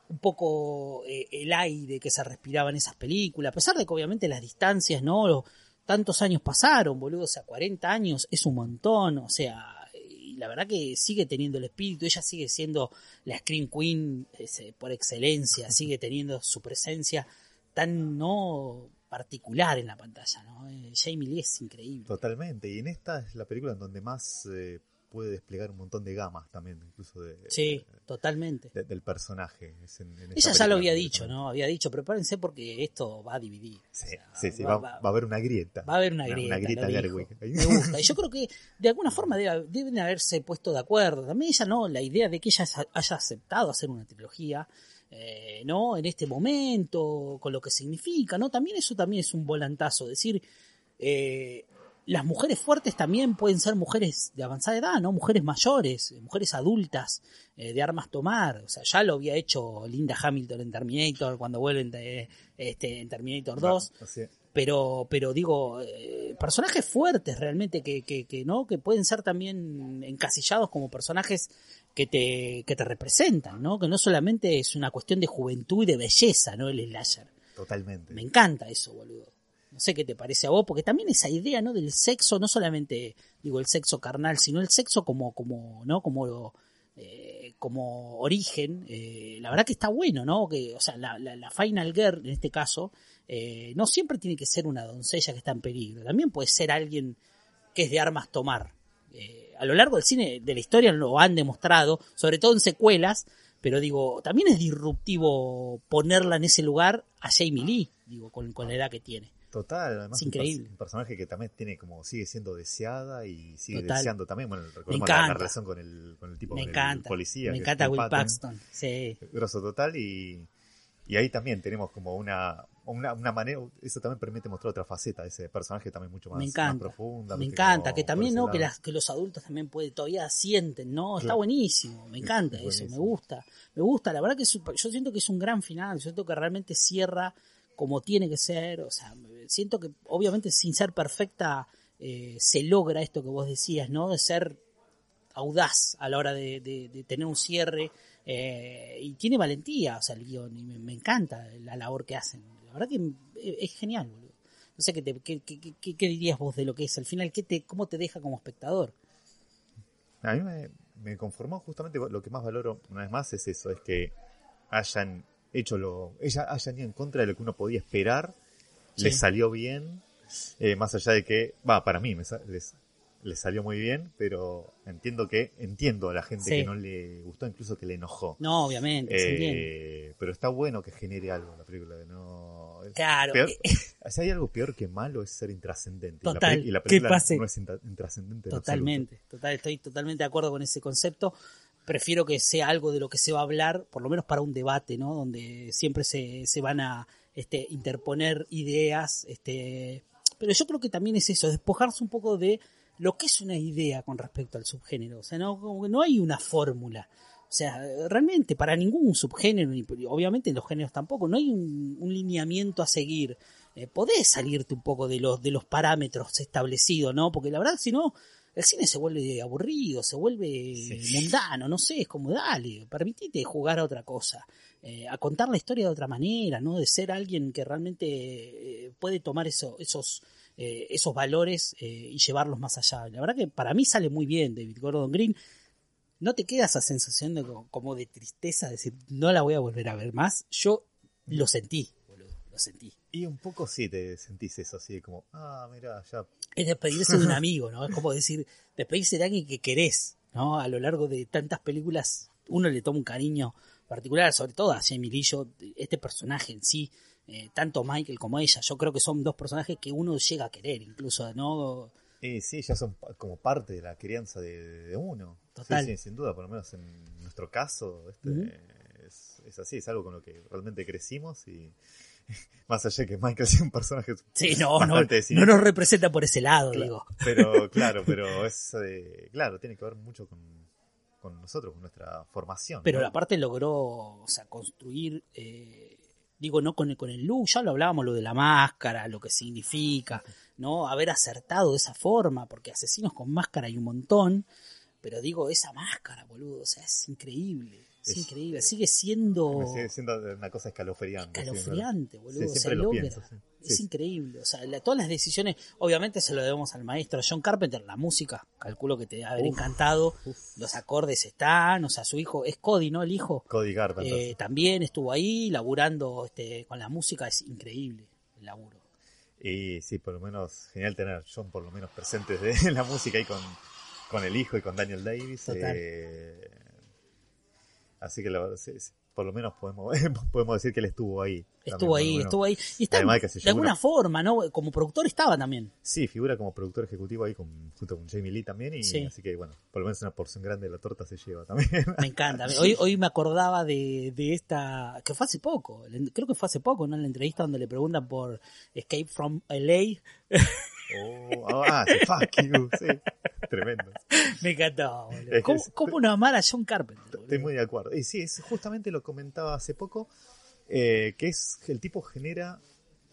un poco eh, el aire que se respiraba en esas películas, a pesar de que obviamente las distancias, ¿no? Los- tantos años pasaron, boludo, o sea, 40 años es un montón, o sea, y la verdad que sigue teniendo el espíritu, ella sigue siendo la Scream Queen ese, por excelencia, *laughs* sigue teniendo su presencia tan no particular en la pantalla, ¿no? Eh, Jamie Lee es increíble. Totalmente. Y en esta es la película en donde más eh, puede desplegar un montón de gamas también, incluso de, Sí, totalmente. de- del personaje. Es en- en esta Ella ya lo había dicho, ¿no? Había dicho, prepárense porque esto va a dividir. Sí, O sea, sí, sí, va- va, va- va a haber una grieta. Va a haber una grieta. una grieta. Me gusta. Y yo creo que de alguna forma debe- deben haberse puesto de acuerdo. También ella, ¿no? La idea de que ella haya aceptado hacer una trilogía, eh, ¿no? En este momento, con lo que significa, ¿no? También eso también es un volantazo. Decir, eh, las mujeres fuertes también pueden ser mujeres de avanzada edad, ¿no? Mujeres mayores, eh, mujeres adultas, eh, de armas tomar. O sea, ya lo había hecho Linda Hamilton en Terminator, cuando vuelven de, este, en Terminator 2 Así- pero pero digo eh, personajes fuertes realmente que, que, que no que pueden ser también encasillados como personajes que te que te representan no que no solamente es una cuestión de juventud y de belleza no el slasher. Totalmente. me encanta eso boludo no sé qué te parece a vos porque también esa idea no del sexo no solamente digo el sexo carnal sino el sexo como como no como eh, como origen eh, la verdad que está bueno no que o sea la, la, la final girl en este caso eh, no siempre tiene que ser una doncella que está en peligro, también puede ser alguien que es de armas tomar. Eh, a lo largo del cine, de la historia lo han demostrado, sobre todo en secuelas, pero digo, también es disruptivo ponerla en ese lugar a Jamie Lee, digo, con, con la edad que tiene. Total, además Es increíble. Un, personaje que también tiene como sigue siendo deseada y sigue Total. deseando también. Bueno, recordemos la, encanta. la relación con el, con el tipo, Me con el encanta, policía. me encanta Will Patton. Paxton, sí, Grosso total y, y ahí también tenemos como una, una, una manera, eso también permite mostrar otra faceta de ese personaje también mucho más, me más encanta, profunda. me encanta, que también, ¿no? Que, las, que los adultos también puede, todavía sienten, ¿no? Está buenísimo, me encanta Es eso, me gusta, me gusta, la verdad que es yo siento que es un gran final, yo siento que realmente cierra como tiene que ser, o sea, siento que obviamente sin ser perfecta eh, se logra esto que vos decías, ¿no? De ser audaz a la hora de, tener un cierre eh, y tiene valentía, o sea, el guion, y me, encanta la labor que hacen, la verdad que es, es genial, boludo. No sé qué, qué- qué- qué dirías vos de lo que es al final, ¿qué te, cómo te deja como espectador. A mí me, me conformó justamente lo que más valoro, una vez más, es eso, es que hayan hecho lo, ella hayan ido en contra de lo que uno podía esperar, Sí. salió bien, eh, más allá de que, va, para mí me sa- les, les salió muy bien, pero entiendo que, entiendo a la gente Sí. que no le gustó, incluso que le enojó. No, obviamente. Eh, pero está bueno que genere algo la película, que no... Claro, peor- *laughs* eh, si hay algo peor que malo es ser intrascendente. Y la Total, Y la película no es intra- intrascendente. en Totalmente, total, estoy totalmente de acuerdo con ese concepto. Prefiero que sea algo de lo que se va a hablar, por lo menos para un debate, ¿no? Donde siempre se, se van a este, interponer ideas, este, pero yo creo que también es eso, despojarse un poco de lo que es una idea con respecto al subgénero. O sea, no, no hay una fórmula. O sea, realmente para ningún subgénero, ni obviamente en los géneros tampoco, no hay un, un lineamiento a seguir. Eh, podés salirte un poco de los, de los parámetros establecidos, ¿no? Porque la verdad, si no, el cine se vuelve aburrido, se vuelve mundano, no sé, es como, dale, permitite jugar a otra cosa, eh, a contar la historia de otra manera, ¿no? De ser alguien que realmente eh, puede tomar eso, esos, eh, esos valores y llevarlos más allá. La verdad que para mí sale muy bien David Gordon Green. ¿No te queda esa sensación de co- como de tristeza, de decir, no la voy a volver a ver más? Yo lo sentí, lo sentí. Y un poco sí te sentís eso, así de como, ah, mira, ya. es despedirse de un amigo, ¿no? Es como decir, despedirse de alguien que querés, ¿no? A lo largo de tantas películas, uno le toma un cariño particular, sobre todo a Jamie Lee, yo, este personaje en sí, eh, tanto Michael como ella, yo creo que son dos personajes que uno llega a querer, incluso, ¿no? Y sí, ya son como parte de la crianza de, de uno. Total. Sí, sí, sin duda, por lo menos en nuestro caso, este, es, es así, es algo con lo que realmente crecimos y *laughs* más allá de que Michael sea un personaje Sí, no, nos representa por ese lado, Claro. digo. Pero *laughs* claro, pero es eh, claro, tiene que ver mucho con, con nosotros, con nuestra formación. Pero ¿no? aparte logró, o sea, construir, eh, digo, no con el, con el look, ya lo hablábamos, lo de la máscara, lo que significa, ¿no? Haber acertado de esa forma, porque asesinos con máscara hay un montón, pero digo, esa máscara, boludo, o sea, es increíble, es, Es- increíble, sigue siendo sigue siendo una cosa escalofriante. escalofriante, ¿verdad? boludo, Sí, siempre logra. pienso. sí. Es Sí, increíble, o sea, la- todas las decisiones, obviamente se lo debemos al maestro John Carpenter, la música, calculo que te haber encantado, uf. los acordes están, o sea, su hijo, es Cody, ¿no? El hijo, Cody Carpenter. eh, también estuvo ahí laburando este, con la música, es increíble el laburo. Y sí, por lo menos genial tener John por lo menos presentes de *laughs* la música ahí con, con el hijo y con Daniel Davis. Total. eh, así que sí, sí, por lo menos podemos, *laughs* podemos decir que él estuvo ahí. Estuvo también, lo ahí, estuvo ahí. Y está, Además que se de alguna una- forma, ¿no? Como productor estaba también. Sí, figura como productor ejecutivo ahí con, junto con Jamie Lee también. Y Sí. así que bueno, por lo menos una porción grande de la torta se lleva también. Me encanta. *laughs* Hoy, hoy me acordaba de, de esta, que fue hace poco, creo que fue hace poco, ¿no? En la entrevista donde le preguntan por Escape from LA. *laughs* Oh, ah, sí, fuck you, sí. Tremendo. Me encantó, boludo. ¿Cómo, cómo no amar a John Carpenter? boludo? Estoy muy de acuerdo. Y sí, es, justamente lo comentaba hace poco, eh, que es el tipo genera,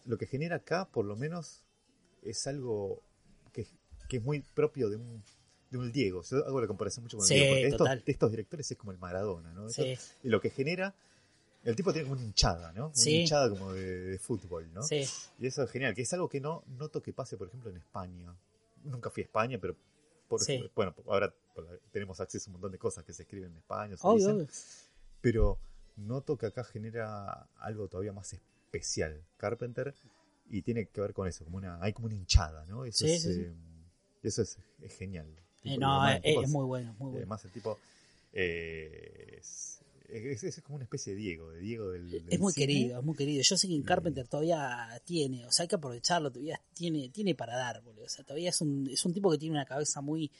lo que genera acá por lo menos es algo que, que es muy propio de un, de un Diego. Yo hago la comparación mucho con el Sí, Diego, porque estos, estos directores es como el Maradona, ¿no? Y lo que genera, el tipo tiene como una hinchada, ¿no? Una Sí. hinchada como de, de fútbol, ¿no? Sí, Y eso es genial, que es algo que no noto que pase, por ejemplo, en España. Nunca fui a España, pero por, Sí. bueno, ahora tenemos acceso a un montón de cosas que se escriben en España, se obvio, dicen, obvio. pero noto que acá genera algo todavía más especial Carpenter y tiene que ver con eso, como una hay como una hinchada, ¿no? Eso Sí, es, sí, sí. eh, eso es, es genial. Eh, no, además, es, muy bueno, muy bueno. Además el tipo eh, es, es- es como una especie de Diego, de Diego del, del Es muy cine. querido, es muy querido. Yo sé que en Carpenter todavía tiene, o sea, hay que aprovecharlo, todavía tiene, tiene para dar, boludo. O sea, todavía es un, es un tipo que tiene una cabeza muy,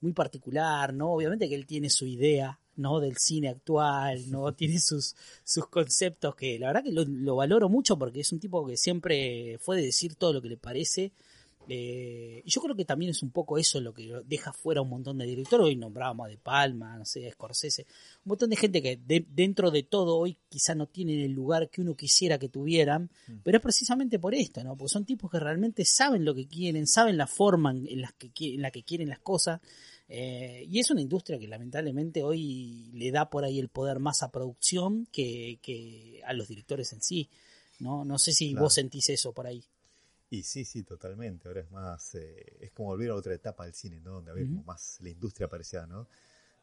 muy particular, ¿no? Obviamente que él tiene su idea, ¿no? Del cine actual, ¿no? *laughs* Tiene sus, sus conceptos que la verdad que lo, lo valoro mucho porque es un tipo que siempre fue de decir todo lo que le parece. Eh, y yo creo que también es un poco eso lo que deja fuera un montón de directores. Hoy nombrábamos a De Palma, no sé, a Scorsese. Un montón de gente que de- dentro de todo hoy quizá no tienen el lugar que uno quisiera que tuvieran. Pero es precisamente por esto, ¿no? Porque son tipos que realmente saben lo que quieren, saben la forma en, en las que, qui- en la que quieren las cosas. Eh, y es una industria que lamentablemente hoy le da por ahí el poder más a producción que, que a los directores en sí. No, no sé si Claro. vos sentís eso por ahí. Y sí, sí, totalmente. Ahora es más, eh, es como volver a otra etapa del cine, ¿no? Donde había como más la industria parecida, ¿no?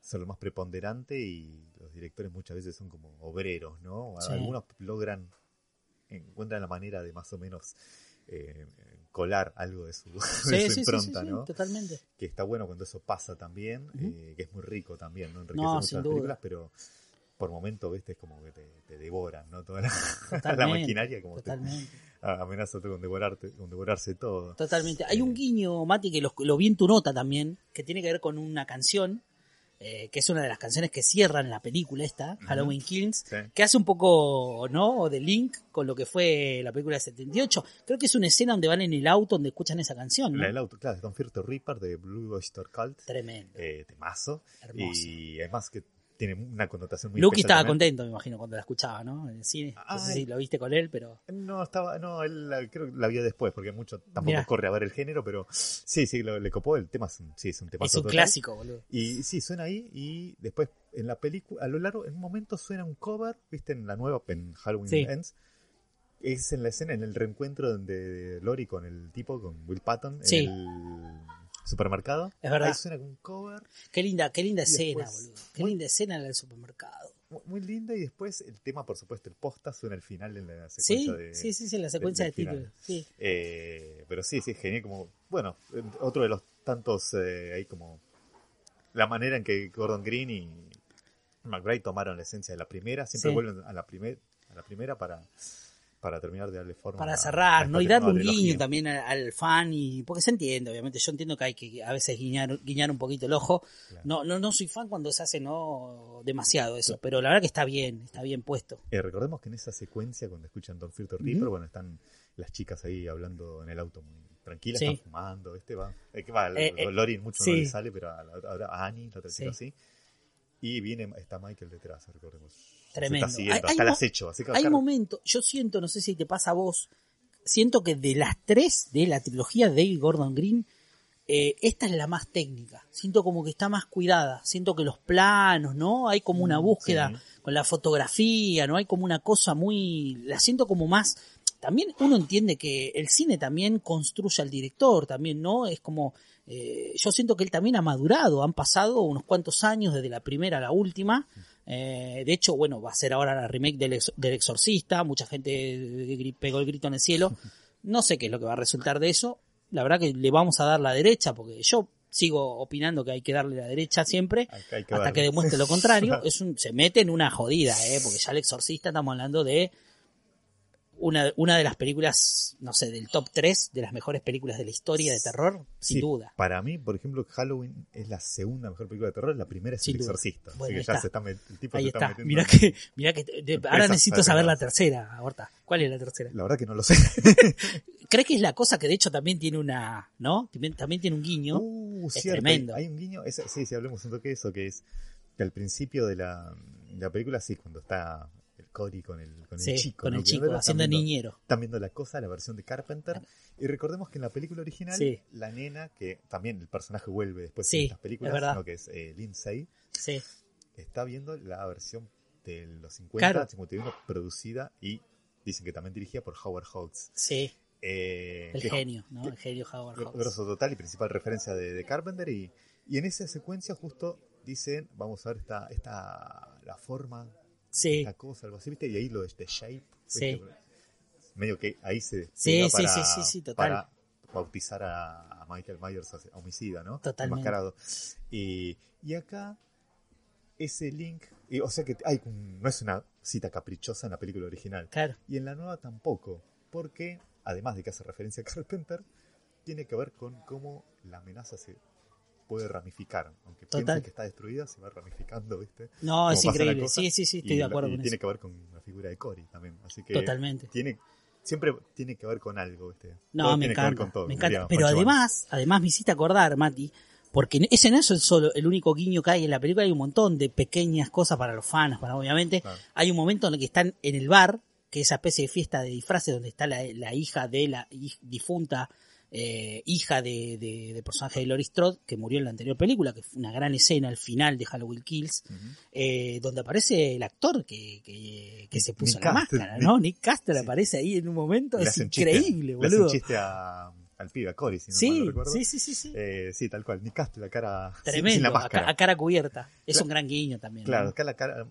ser lo más preponderante y los directores muchas veces son como obreros, ¿no? Sí. Algunos logran, encuentran la manera de más o menos eh, colar algo de su, *laughs* de Sí, su sí, impronta, sí, ¿no? totalmente. Que está bueno cuando eso pasa también, eh, que es muy rico también, ¿no? Enriquece No, mucho sin las duda. películas, pero por momentos, viste, es como que te, te devoran, ¿no? Toda la, *laughs* maquinaria como te Totalmente. *laughs* amenaza con, devorarte, con devorarse todo. Totalmente. Hay un Eh, guiño, Mati, que lo, lo vi en tu nota también, que tiene que ver con una canción, eh, que es una de las canciones que cierran la película esta, Halloween Kills, Sí. que hace un poco, ¿no? De link con lo que fue la película de 78. Creo que es una escena donde van en el auto donde escuchan esa canción, ¿no? La del auto, claro, es Don the Reaper de Blue Oyster Cult. Tremendo. eh, temazo. Hermoso. Y además que tiene una connotación muy Lucky estaba también. contento, me imagino, cuando la escuchaba, ¿no? En el cine. No sé si lo viste con él, pero... No, estaba, no, él la- creo que la vio después, porque mucho tampoco Mirá. corre a ver el género, pero sí, sí, lo- le copó el tema, es un, sí, es un tema Es un clásico, boludo. Y sí, suena ahí y después en la película, a lo largo, en un momento suena un cover, viste, en la nueva, en Halloween Sí. Ends, es en la escena, en el reencuentro donde Lori con el tipo, con Will Patton, Sí. en el supermercado. Es verdad. Ahí suena con un cover Qué linda, qué linda Y escena, después- boludo. Qué muy- linda escena la del supermercado. mu- muy linda y después el tema, por supuesto, el posta suena al final en la Sí, secuencia de... sí, sí, sí, la secuencia de, títulos. Sí. Eh, pero sí, sí, genial. Como, bueno, otro de los tantos eh, ahí como la manera en que Gordon Green y McBride tomaron la esencia de la primera, siempre Sí. vuelven a la, primer, a la primera para, para terminar de darle forma. para cerrar, a ¿no? Y darle un guiño también al, al fan y porque se entiende, obviamente. Yo entiendo que hay que a veces guiñar, guiñar un poquito el ojo. Claro. No, no, no soy fan cuando se hace no demasiado eso, pero la verdad que está bien, está bien puesto. Eh, recordemos que en esa secuencia, cuando escuchan Don Fear Ujú. Reaper, bueno, están las chicas ahí hablando en el auto muy tranquilas, Sí. están fumando, este va, eh, que va, Eh, eh, Lori mucho sí. no le sale, pero ahora a Annie, la otra chica Sí. sí. Y viene, está Michael detrás, recordemos. Tremendo. está siguiendo, Hay- hasta. Así que Hay momentos, yo siento, no sé si te pasa a vos, siento que de las tres de la trilogía de David Gordon Green, eh, esta es la más técnica. Siento como que está más cuidada. Siento que los planos, ¿no? Hay como una Mm, búsqueda sí. con la fotografía, ¿no? Hay como una cosa muy. La siento como más. También uno entiende que el cine también construye al director, también, ¿no? Es como. eh, yo siento que él también ha madurado. Han pasado unos cuantos años desde la primera a la última. Eh, de hecho, bueno, va a ser ahora la remake del, Ex- del Exorcista. Mucha gente pegó el grito en el cielo. No sé qué es lo que va a resultar de eso. La verdad que le vamos a dar la derecha, porque yo sigo opinando que hay que darle la derecha siempre, que hasta que demuestre lo contrario. *laughs* Es un, se mete en una jodida, ¿eh? porque ya el Exorcista estamos hablando de una, una de las películas, no sé, del top 3 de las mejores películas de la historia de terror, sin Sí, duda. Para mí, por ejemplo, Halloween es la segunda mejor película de terror, la primera es Sin El duda. Exorcista. Bueno, así ahí que ya está. se está met- el tipo Ahí se está, está. metiendo Mira en- que, mira que ahora necesito saber la tercera, Horta. ¿Cuál es la tercera? La verdad que no lo sé. *laughs* ¿Crees que es la cosa que de hecho también tiene una, ¿no? También, también tiene un guiño. Uh, Es cierto, tremendo. Hay, un guiño, esa- sí, sí, hablemos un toque de eso, que es que al principio de la, de la película, sí, cuando está Cory con el, con Sí, el chico. con ¿no? el chico, haciendo están viendo- niñero. Están viendo la cosa, la versión de Carpenter. Y recordemos que en la película original, Sí. la nena, que también el personaje vuelve después Sí, en estas películas, es que es eh, Lindsay, Sí, está viendo la versión de los 50, Claro. 51, producida y dicen que también dirigida por Howard Hawks. sí, Eh, el que- genio, ¿no? El genio Howard Hawks. grosso total y principal referencia de, de Carpenter. Y, y en esa secuencia justo dicen, vamos a ver esta, esta la forma, Sí, esta cosa, algo así, ¿viste? Y ahí lo de este shape. Sí. Medio que ahí se Sí, para, sí, sí, sí, total. para bautizar a, a Michael Myers a homicida, ¿no? Totalmente. Enmascarado. Y, y acá ese link, y, o sea que hay no es una cita caprichosa en la película original. claro. Y en la nueva tampoco, porque además de que hace referencia a Carpenter, tiene que ver con cómo la amenaza se puede ramificar. Aunque Total. piensen que está destruida, se va ramificando, ¿viste? No, Como es la increíble. cosa. Sí, sí, sí, estoy Y de la- acuerdo y con tiene eso. que ver con la figura de Cory también. Así que Totalmente. tiene siempre tiene que ver con algo, ¿viste? No, Todo me tiene que ver encanta. con todo, me encanta. Pero además, además me hiciste acordar, Mati, porque ese no es el solo, el único guiño que hay en la película, hay un montón de pequeñas cosas para los fans, para obviamente. Claro. Hay un momento en el que están en el bar, que es esa especie de fiesta de disfraces donde está la, la hija de la difunta eh, hija de, de, de personaje de Laurie Strode, que murió en la anterior película, que fue una gran escena al final de Halloween Kills, eh, donde aparece el actor que, que, que se puso Nick la máscara, ¿no? Nick Castle Sí. aparece ahí en un momento, Le es un chiste- increíble, Le boludo. chiste a, al pibe, a Cory, si no mal Sí, recuerdo. sí, sí, sí, sí. Eh, sí, tal cual. Nick Castle, la cara Tremendo, sin la a, máscara. ca- a cara cubierta. Es Claro. un gran guiño también. Claro, ¿no? acá la cara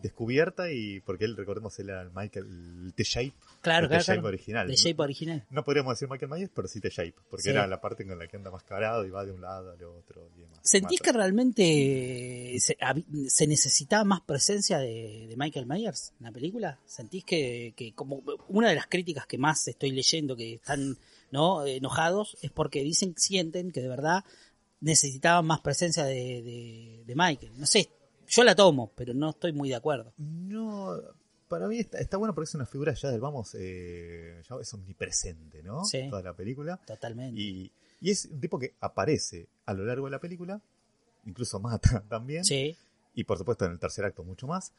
descubierta y porque él, recordemos, él era el Michael, el The Shape, Claro, el claro, Shape claro. original. Shape original. No podríamos decir Michael Myers, pero sí The Shape, porque Sí. era la parte con la que anda mascarado y va de un lado al otro y demás. ¿Sentís Mata. que realmente se, se necesitaba más presencia de, de Michael Myers en la película? ¿Sentís que, que como una de las críticas que más estoy leyendo que están no enojados es porque dicen, sienten que de verdad necesitaban más presencia de, de- de Michael? No sé, yo la tomo, pero no estoy muy de acuerdo. No, para mí está, está bueno porque es una figura ya del, vamos, eh, ya es omnipresente, ¿no? Sí. Toda la película. Totalmente. Y, y es un tipo que aparece a lo largo de la película, incluso mata *laughs* también. Sí, y por supuesto en el tercer acto mucho más.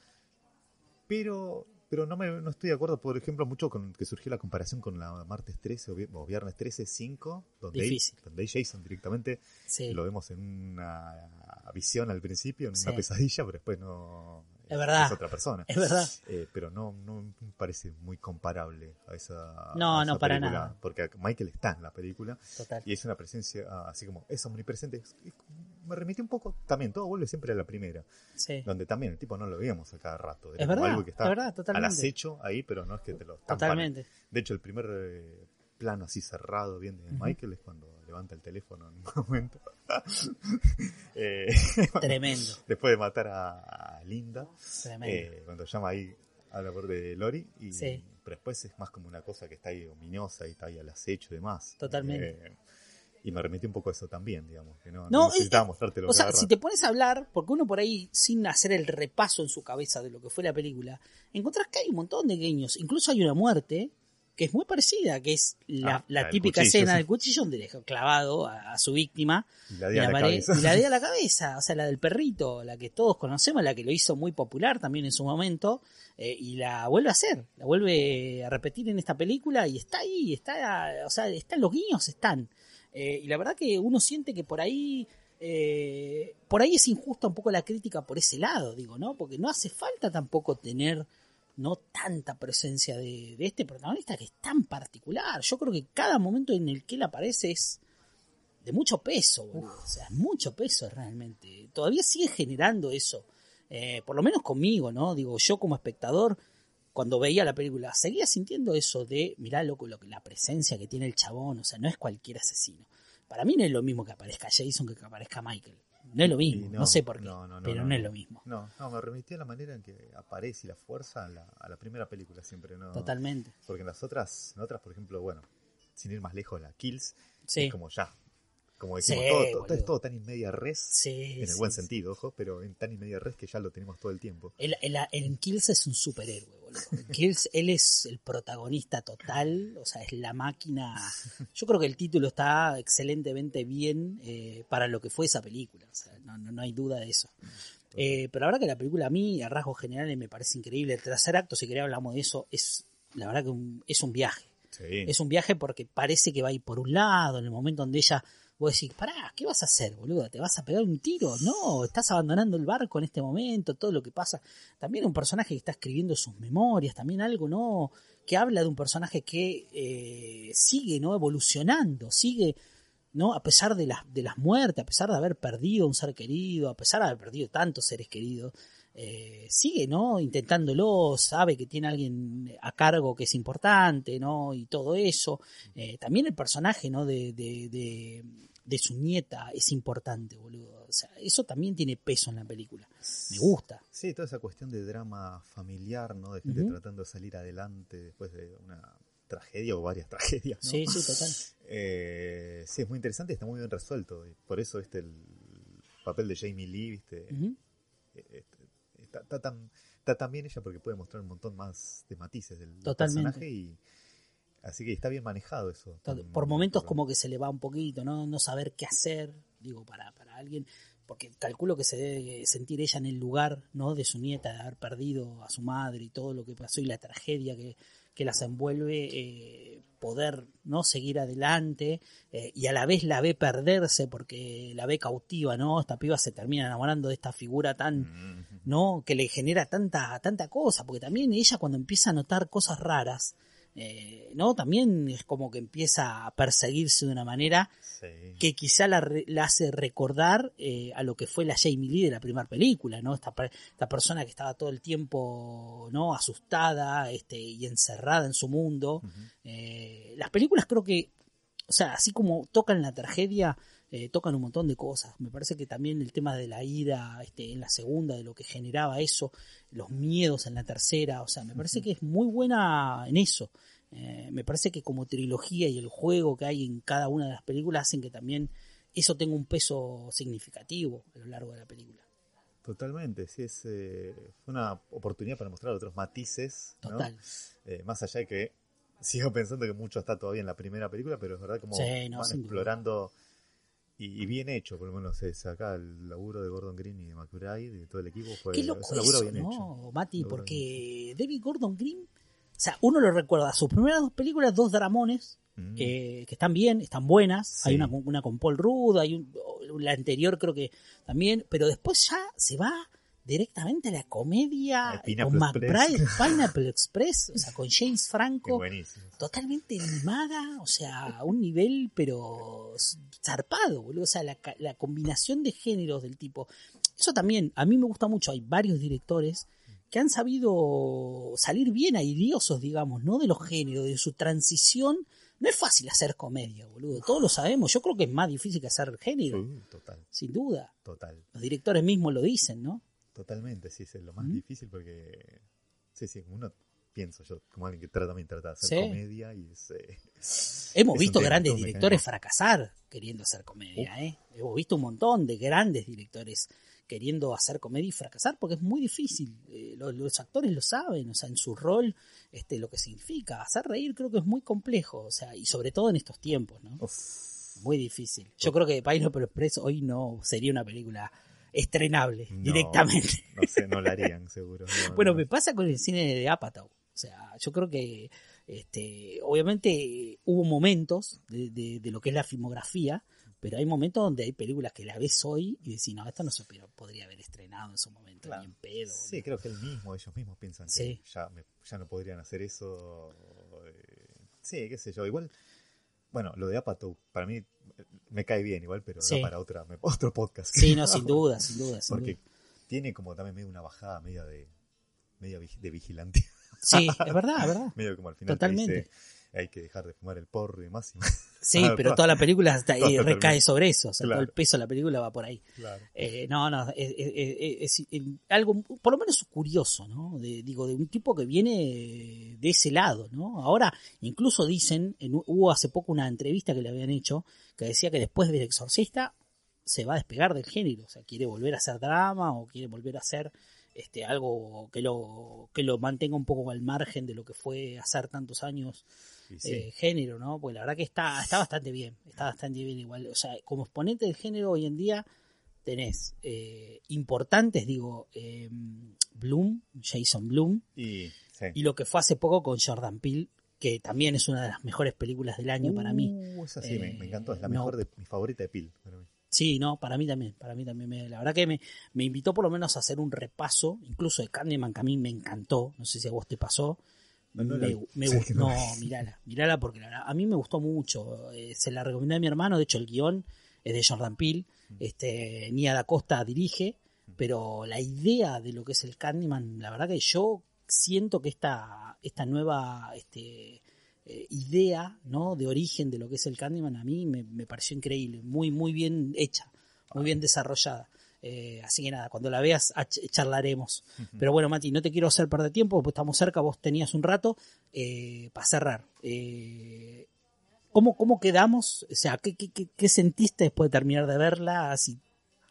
Pero, pero no, me, no estoy de acuerdo, por ejemplo, mucho con que surgió la comparación con la martes 13 o, vi- o viernes 13, 5, donde hay, donde hay Jason directamente sí. lo vemos en una visión al principio, en Sí. una pesadilla, pero después no Es verdad. otra persona. Es verdad. Eh, pero no, no me parece muy comparable a esa, No, a esa no, para nada. Porque Michael está en la película Total. y es una presencia ah, así como es omnipresente. Es- es- me remitió un poco también, todo vuelve siempre a la primera, Sí. donde también el tipo no lo veíamos a cada rato. Era Es verdad, algo que está es al acecho ahí, pero no es que te lo estampan. Totalmente. De hecho, el primer eh, plano así cerrado, bien de. Michael, es cuando levanta el teléfono en un *laughs* momento. Eh, Tremendo. *laughs* después de matar a, a Linda, Tremendo. eh, cuando llama ahí a la voz de Lori, y, Sí. pero después es más como una cosa que está ahí ominosa y está ahí al acecho y demás. Totalmente. Eh, y me remitió un poco a eso también, digamos, que no, No, no necesitaba eh, mostrártelo O sea, si te pones a hablar, porque uno por ahí, sin hacer el repaso en su cabeza de lo que fue la película, encontrás que hay un montón de guiños. Incluso hay una muerte que es muy parecida, que es la, Ah, la la del típica cuchillo, escena sí. del cuchillo donde deja clavado a, a su víctima Y la en di a la la pared, cabeza. y la de a la *laughs* cabeza, o sea, la del perrito, la que todos conocemos, la que lo hizo muy popular también en su momento, eh, y la vuelve a hacer, la vuelve a repetir en esta película y está ahí, está, o sea, están los guiños, están. Eh, y la verdad que uno siente que por ahí, eh, por ahí es injusta un poco la crítica por ese lado, digo, ¿no? Porque no hace falta tampoco tener no tanta presencia de, de este protagonista que es tan particular. Yo creo que cada momento en el que él aparece es de mucho peso, boludo. O sea, es mucho peso realmente. Todavía sigue generando eso. Eh, por lo menos conmigo, ¿no? Digo, yo como espectador, cuando veía la película, seguía sintiendo eso de, mirá, loco, lo que, la presencia que tiene el chabón. O sea, no es cualquier asesino. Para mí no es lo mismo que aparezca Jason que que aparezca Michael. No es lo mismo, no, sé por qué, no, no, pero no, es lo mismo. No, no, me remitió a la manera en que aparece y la fuerza a la, a la primera película siempre, ¿no? Totalmente. Porque en las otras, en otras, por ejemplo, bueno, sin ir más lejos, la Kills, Sí. es como ya. Como decimos, Sí, todo, es todo tan in media res, Sí, en el sí, buen sentido, ojo, pero en tan in media res que ya lo tenemos todo el tiempo. El, el, el Kills es un superhéroe, boludo. En Kills, él es el protagonista total, o sea, es la máquina. Yo creo que el título está excelentemente bien eh, para lo que fue esa película, o sea, no, no, no hay duda de eso. Eh, pero la verdad que la película a mí, a rasgos generales, me parece increíble. El tercer acto, si quería hablamos de eso, es la verdad que un- es un viaje. Sí. Es un viaje porque parece que va a ir por un lado, en el momento donde ella, vos decís, pará, ¿qué vas a hacer, boludo? ¿Te vas a pegar un tiro? No, estás abandonando el barco en este momento, todo lo que pasa. También un personaje que está escribiendo sus memorias, también algo, ¿no? Que habla de un personaje que eh, sigue, ¿no? Evolucionando, sigue, ¿no? A pesar de las, de las muertes, a pesar de haber perdido un ser querido, a pesar de haber perdido tantos seres queridos, eh, sigue, ¿no? Intentándolo, sabe que tiene alguien a cargo que es importante, ¿no? Y todo eso. Eh, también el personaje, ¿no? De, de, de, de su nieta es importante, boludo. O sea, eso también tiene peso en la película. Me gusta. Sí, toda esa cuestión de drama familiar, ¿no? De gente tratando de salir adelante después de una tragedia o varias *laughs* tragedias, ¿no? Sí, sí, total. Eh, sí, es muy interesante y está muy bien resuelto. Y por eso este el papel de Jamie Lee, ¿viste? Eh, está, está tan, está tan bien ella porque puede mostrar un montón más de matices del Totalmente. personaje y así que está bien manejado eso. Por momentos como que se le va un poquito, ¿no? No saber qué hacer, digo, para, para alguien, porque calculo que se debe sentir ella en el lugar, ¿no? De su nieta, de haber perdido a su madre y todo lo que pasó y la tragedia que, que las envuelve, eh, poder, ¿no? Seguir adelante eh, y a la vez la ve perderse porque la ve cautiva, ¿no? Esta piba se termina enamorando de esta figura tan, Mm, ¿no? Que le genera tanta, tanta cosa, porque también ella cuando empieza a notar cosas raras, eh, ¿no? También es como que empieza a perseguirse de una manera Sí. que quizá la, la hace recordar eh, a lo que fue la Jamie Lee de la primera película, ¿no? Esta, esta persona que estaba todo el tiempo, ¿no? Asustada, este, y encerrada en su mundo. Eh, las películas creo que, o sea, así como tocan la tragedia, eh, tocan un montón de cosas. Me parece que también el tema de la ira este, en la segunda, de lo que generaba eso, los miedos en la tercera, o sea, me parece que es muy buena en eso. Eh, me parece que como trilogía y el juego que hay en cada una de las películas hacen que también eso tenga un peso significativo a lo largo de la película. Totalmente, sí, es, eh, una oportunidad para mostrar otros matices, ¿no? Total. Eh, más allá de que sigo pensando que mucho está todavía en la primera película, pero es verdad como Sí, no, van explorando y, bien hecho, por lo menos es acá el laburo de Gordon Green y de McBride y de todo el equipo fue Qué es un laburo eso, bien ¿no, hecho. Mati? Laburo Porque David Gordon Green, o sea, uno lo recuerda, sus primeras dos películas, dos dramones, Mm. eh, que están bien, están buenas. Sí. Hay una, con- una con Paul Rudd, hay un- la anterior creo que también, pero después ya se va directamente a la comedia con McBride, *laughs* Pineapple Express, o sea, con James Franco, totalmente animada, o sea, a un nivel pero zarpado, boludo, o sea, la, la combinación de géneros del tipo. Eso también, a mí me gusta mucho, hay varios directores que han sabido salir bien airiosos, digamos, ¿no? De los géneros, de su transición. No es fácil hacer comedia, boludo, todos lo sabemos. Yo creo que es más difícil que hacer género, Sí, total, sin duda. total. Los directores mismos lo dicen, ¿no? Totalmente, sí, es lo más ¿Mm? difícil porque, sí, sí, uno pienso yo, como alguien que trata, también trata de hacer Sí. comedia y es, eh, *laughs* Hemos es visto grandes directores mecanismo. fracasar queriendo hacer comedia, ¿eh? Hemos visto un montón de grandes directores queriendo hacer comedia y fracasar porque es muy difícil. Eh, los, los actores lo saben, o sea, en su rol, este, lo que significa. Hacer reír creo que es muy complejo, o sea, y sobre todo en estos tiempos, ¿no? uf, Muy difícil. Yo creo que Pineapple Express hoy no sería una película estrenable no, directamente. *laughs* No sé, no la harían seguro. *laughs* no, Bueno, no. me pasa con el cine de Apatow. O sea, yo creo que, este, obviamente hubo momentos de, de- de lo que es la filmografía, pero hay momentos donde hay películas que la ves hoy y decís, no, esto no se podría haber estrenado en su momento, Claro. ni en pedo. Sí, boludo". creo que él mismo, ellos mismos piensan Sí. que ya, me- ya no podrían hacer eso. eh, sí, qué sé yo. Igual, bueno, lo de Apatow, para mí me cae bien igual, pero Sí. para otra, me- *laughs* otro podcast. Sí, no, sin duda, sin duda. sin Porque duda. tiene como también medio una bajada media de media de vigilante. Sí, *laughs* es verdad, es verdad. medio como al final te Totalmente. dice, hay que dejar de fumar el porro y demás. y *laughs* más". Sí, Ah, pero toda la película todo eh, termina. recae sobre eso. O sea, todo el peso de la película va por ahí. Claro. Eh, no, no, es, es- es- es- es algo por lo menos curioso, ¿no? De, digo, de un tipo que viene de ese lado, ¿no? Ahora, incluso dicen, en- hubo hace poco una entrevista que le habían hecho, que decía que después del exorcista se va a despegar del género, o sea, quiere volver a hacer drama o quiere volver a hacer este algo que lo que lo mantenga un poco al margen de lo que fue hacer tantos años Sí, eh, género, ¿no? Pues la verdad que está, está bastante bien, está bastante bien igual. O sea, como exponente del género hoy en día tenés eh, importantes, digo, eh, Bloom, Jason Bloom, y, sí. y lo que fue hace poco con Jordan Peele, que también es una de las mejores películas del año para mí. Uh, esa sí, me, me encantó, es la Eh, mejor de mi favorita de Pil. para mí. Sí, no, para mí también, para mí también. me- la verdad que me, me invitó por lo menos a hacer un repaso, incluso de Candyman, que a mí me encantó, no sé si a vos te pasó. No, no me, me *laughs* Sí, gustó, que no mirala, mirala porque la verdad, a mí me gustó mucho. eh, se la recomendé a mi hermano, de hecho el guion es de Jordan Peele, Mm. este, Nia da Costa dirige, pero la idea de lo que es el Candyman, la verdad que yo siento que esta, esta nueva este, eh, idea ¿no? de origen de lo que es el Candyman a mí me, me pareció increíble, muy, muy bien hecha, muy bien desarrollada. Eh, así que nada, cuando la veas charlaremos. Pero bueno, Mati, no te quiero hacer perder tiempo, pues estamos cerca, vos tenías un rato eh, para cerrar. Eh, ¿cómo, ¿Cómo quedamos? O sea, ¿qué, qué, qué- qué sentiste después de terminar de verla? Si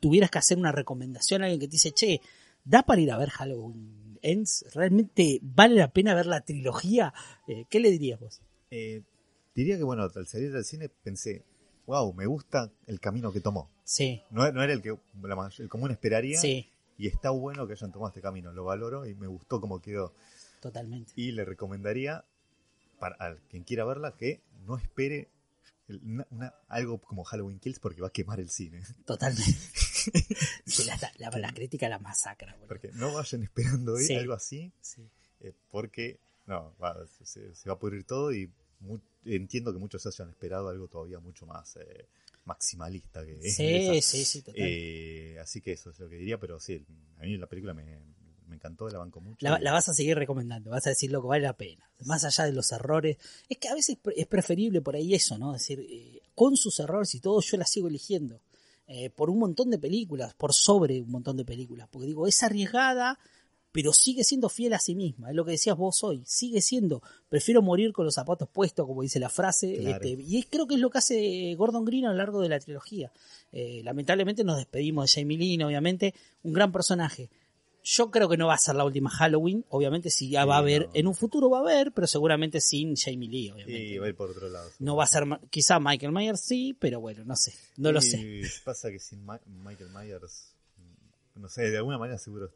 tuvieras que hacer una recomendación a alguien que te dice, che, ¿da para ir a ver Halloween Ends? ¿Realmente vale la pena ver la trilogía? ¿Qué le dirías vos? Eh, diría que, bueno, al salir del cine pensé, wow, me gusta el camino que tomó. Sí, No, no era el que la el común esperaría sí, y está bueno que hayan tomado este camino, lo valoro y me gustó cómo quedó. totalmente. Y le recomendaría para a quien quiera verla que no espere el- una- una- algo como Halloween Kills porque va a quemar el cine. Totalmente. *laughs* Sí, la, la- la crítica la masacra. boludo. Porque no vayan esperando. Sí. algo así Sí. eh, porque no, va, se, se va a pudrir todo y mu- entiendo que muchos hayan esperado algo todavía mucho más eh, maximalista que Sí, esa. sí, sí, total. Eh, así que eso es lo que diría, pero sí, a mí la película me, me encantó, la banco mucho. La, y- la vas a seguir recomendando, vas a decir lo que vale la pena. Más allá de los errores, es que a veces es preferible por ahí eso, ¿no? Es decir, eh, con sus errores y todo, yo la sigo eligiendo. Eh, por un montón de películas, por sobre un montón de películas. Porque digo, es arriesgada, pero sigue siendo fiel a sí misma. Es lo que decías vos hoy. Sigue siendo, prefiero morir con los zapatos puestos, como dice la frase. Claro. este, y es- creo que es lo que hace Gordon Green a lo largo de la trilogía. Eh, lamentablemente nos despedimos de Jamie Lynn, obviamente, un gran personaje. Yo creo que no va a ser la última Halloween. Obviamente, sí, ya Sí, va a haber. no. En un futuro va a haber, pero seguramente sin Jamie Lee, obviamente. y va a ir por otro lado. No va a ser, quizá Michael Myers sí, pero bueno, no sé. No lo sé. Pasa que sin Ma- Michael Myers, no sé, de alguna manera seguro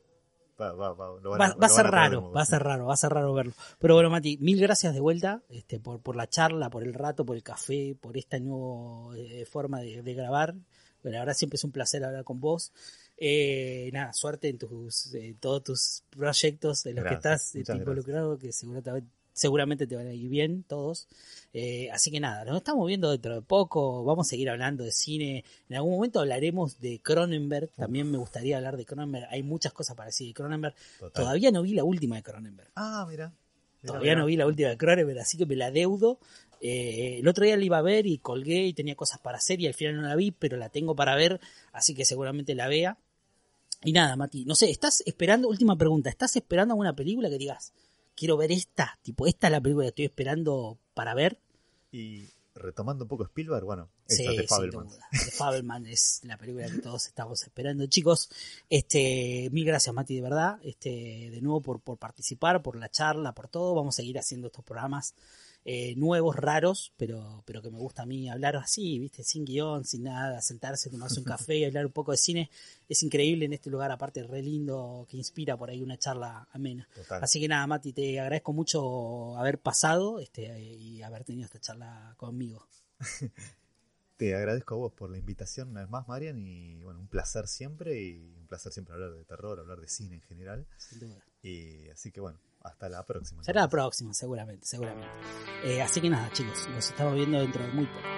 va, va, va, lo van Va, a- va a lo van ser raro, va a ser raro, va a ser raro verlo. Pero bueno, Mati, mil gracias de vuelta este, por, por la charla, por el rato, por el café, por esta nueva eh, forma de, de grabar. La verdad siempre es un placer hablar con vos. Eh, nada, suerte en tus eh, todos tus proyectos en los Gracias, que estás muchas involucrado, que seguramente, seguramente te van a ir bien todos. Eh, así que nada, nos estamos viendo dentro de poco, vamos a seguir hablando de cine. En algún momento hablaremos de Cronenberg, también me gustaría hablar de Cronenberg. Hay muchas cosas para decir de Cronenberg. Total. Todavía no vi la última de Cronenberg. Ah, mira. Mira, Todavía mira. no vi la última de Cronenberg, así que me la deudo. Eh, el otro día la iba a ver y colgué y tenía cosas para hacer y al final no la vi, pero la tengo para ver, así que seguramente la vea. Y nada, Mati, no sé, ¿estás esperando, última pregunta, ¿estás esperando alguna película que digas, quiero ver esta? Tipo, esta es la película que estoy esperando para ver. Y retomando un poco Spielberg, bueno, Sí, esa de duda. The Fabelman es la película que todos estamos esperando. Chicos, este, mil gracias, Mati, de verdad. Este, de nuevo por, por participar, por la charla, por todo. Vamos a seguir haciendo estos programas eh, nuevos, raros, pero, pero que me gusta a mí hablar así, viste, sin guion, sin nada, sentarse, tomarse un *laughs* café y hablar un poco de cine. Es increíble en este lugar, aparte, re lindo, que inspira por ahí una charla amena. Total. Así que nada, Mati, te agradezco mucho haber pasado este, y haber tenido esta charla conmigo. *laughs* Te agradezco a vos por la invitación una vez más, Marian, y bueno, un placer siempre, y un placer siempre hablar de terror, hablar de cine en general. Sin duda. Y así que bueno, hasta la próxima. Será la próxima, seguramente, seguramente. Eh, así que nada, chicos, nos estamos viendo dentro de muy poco.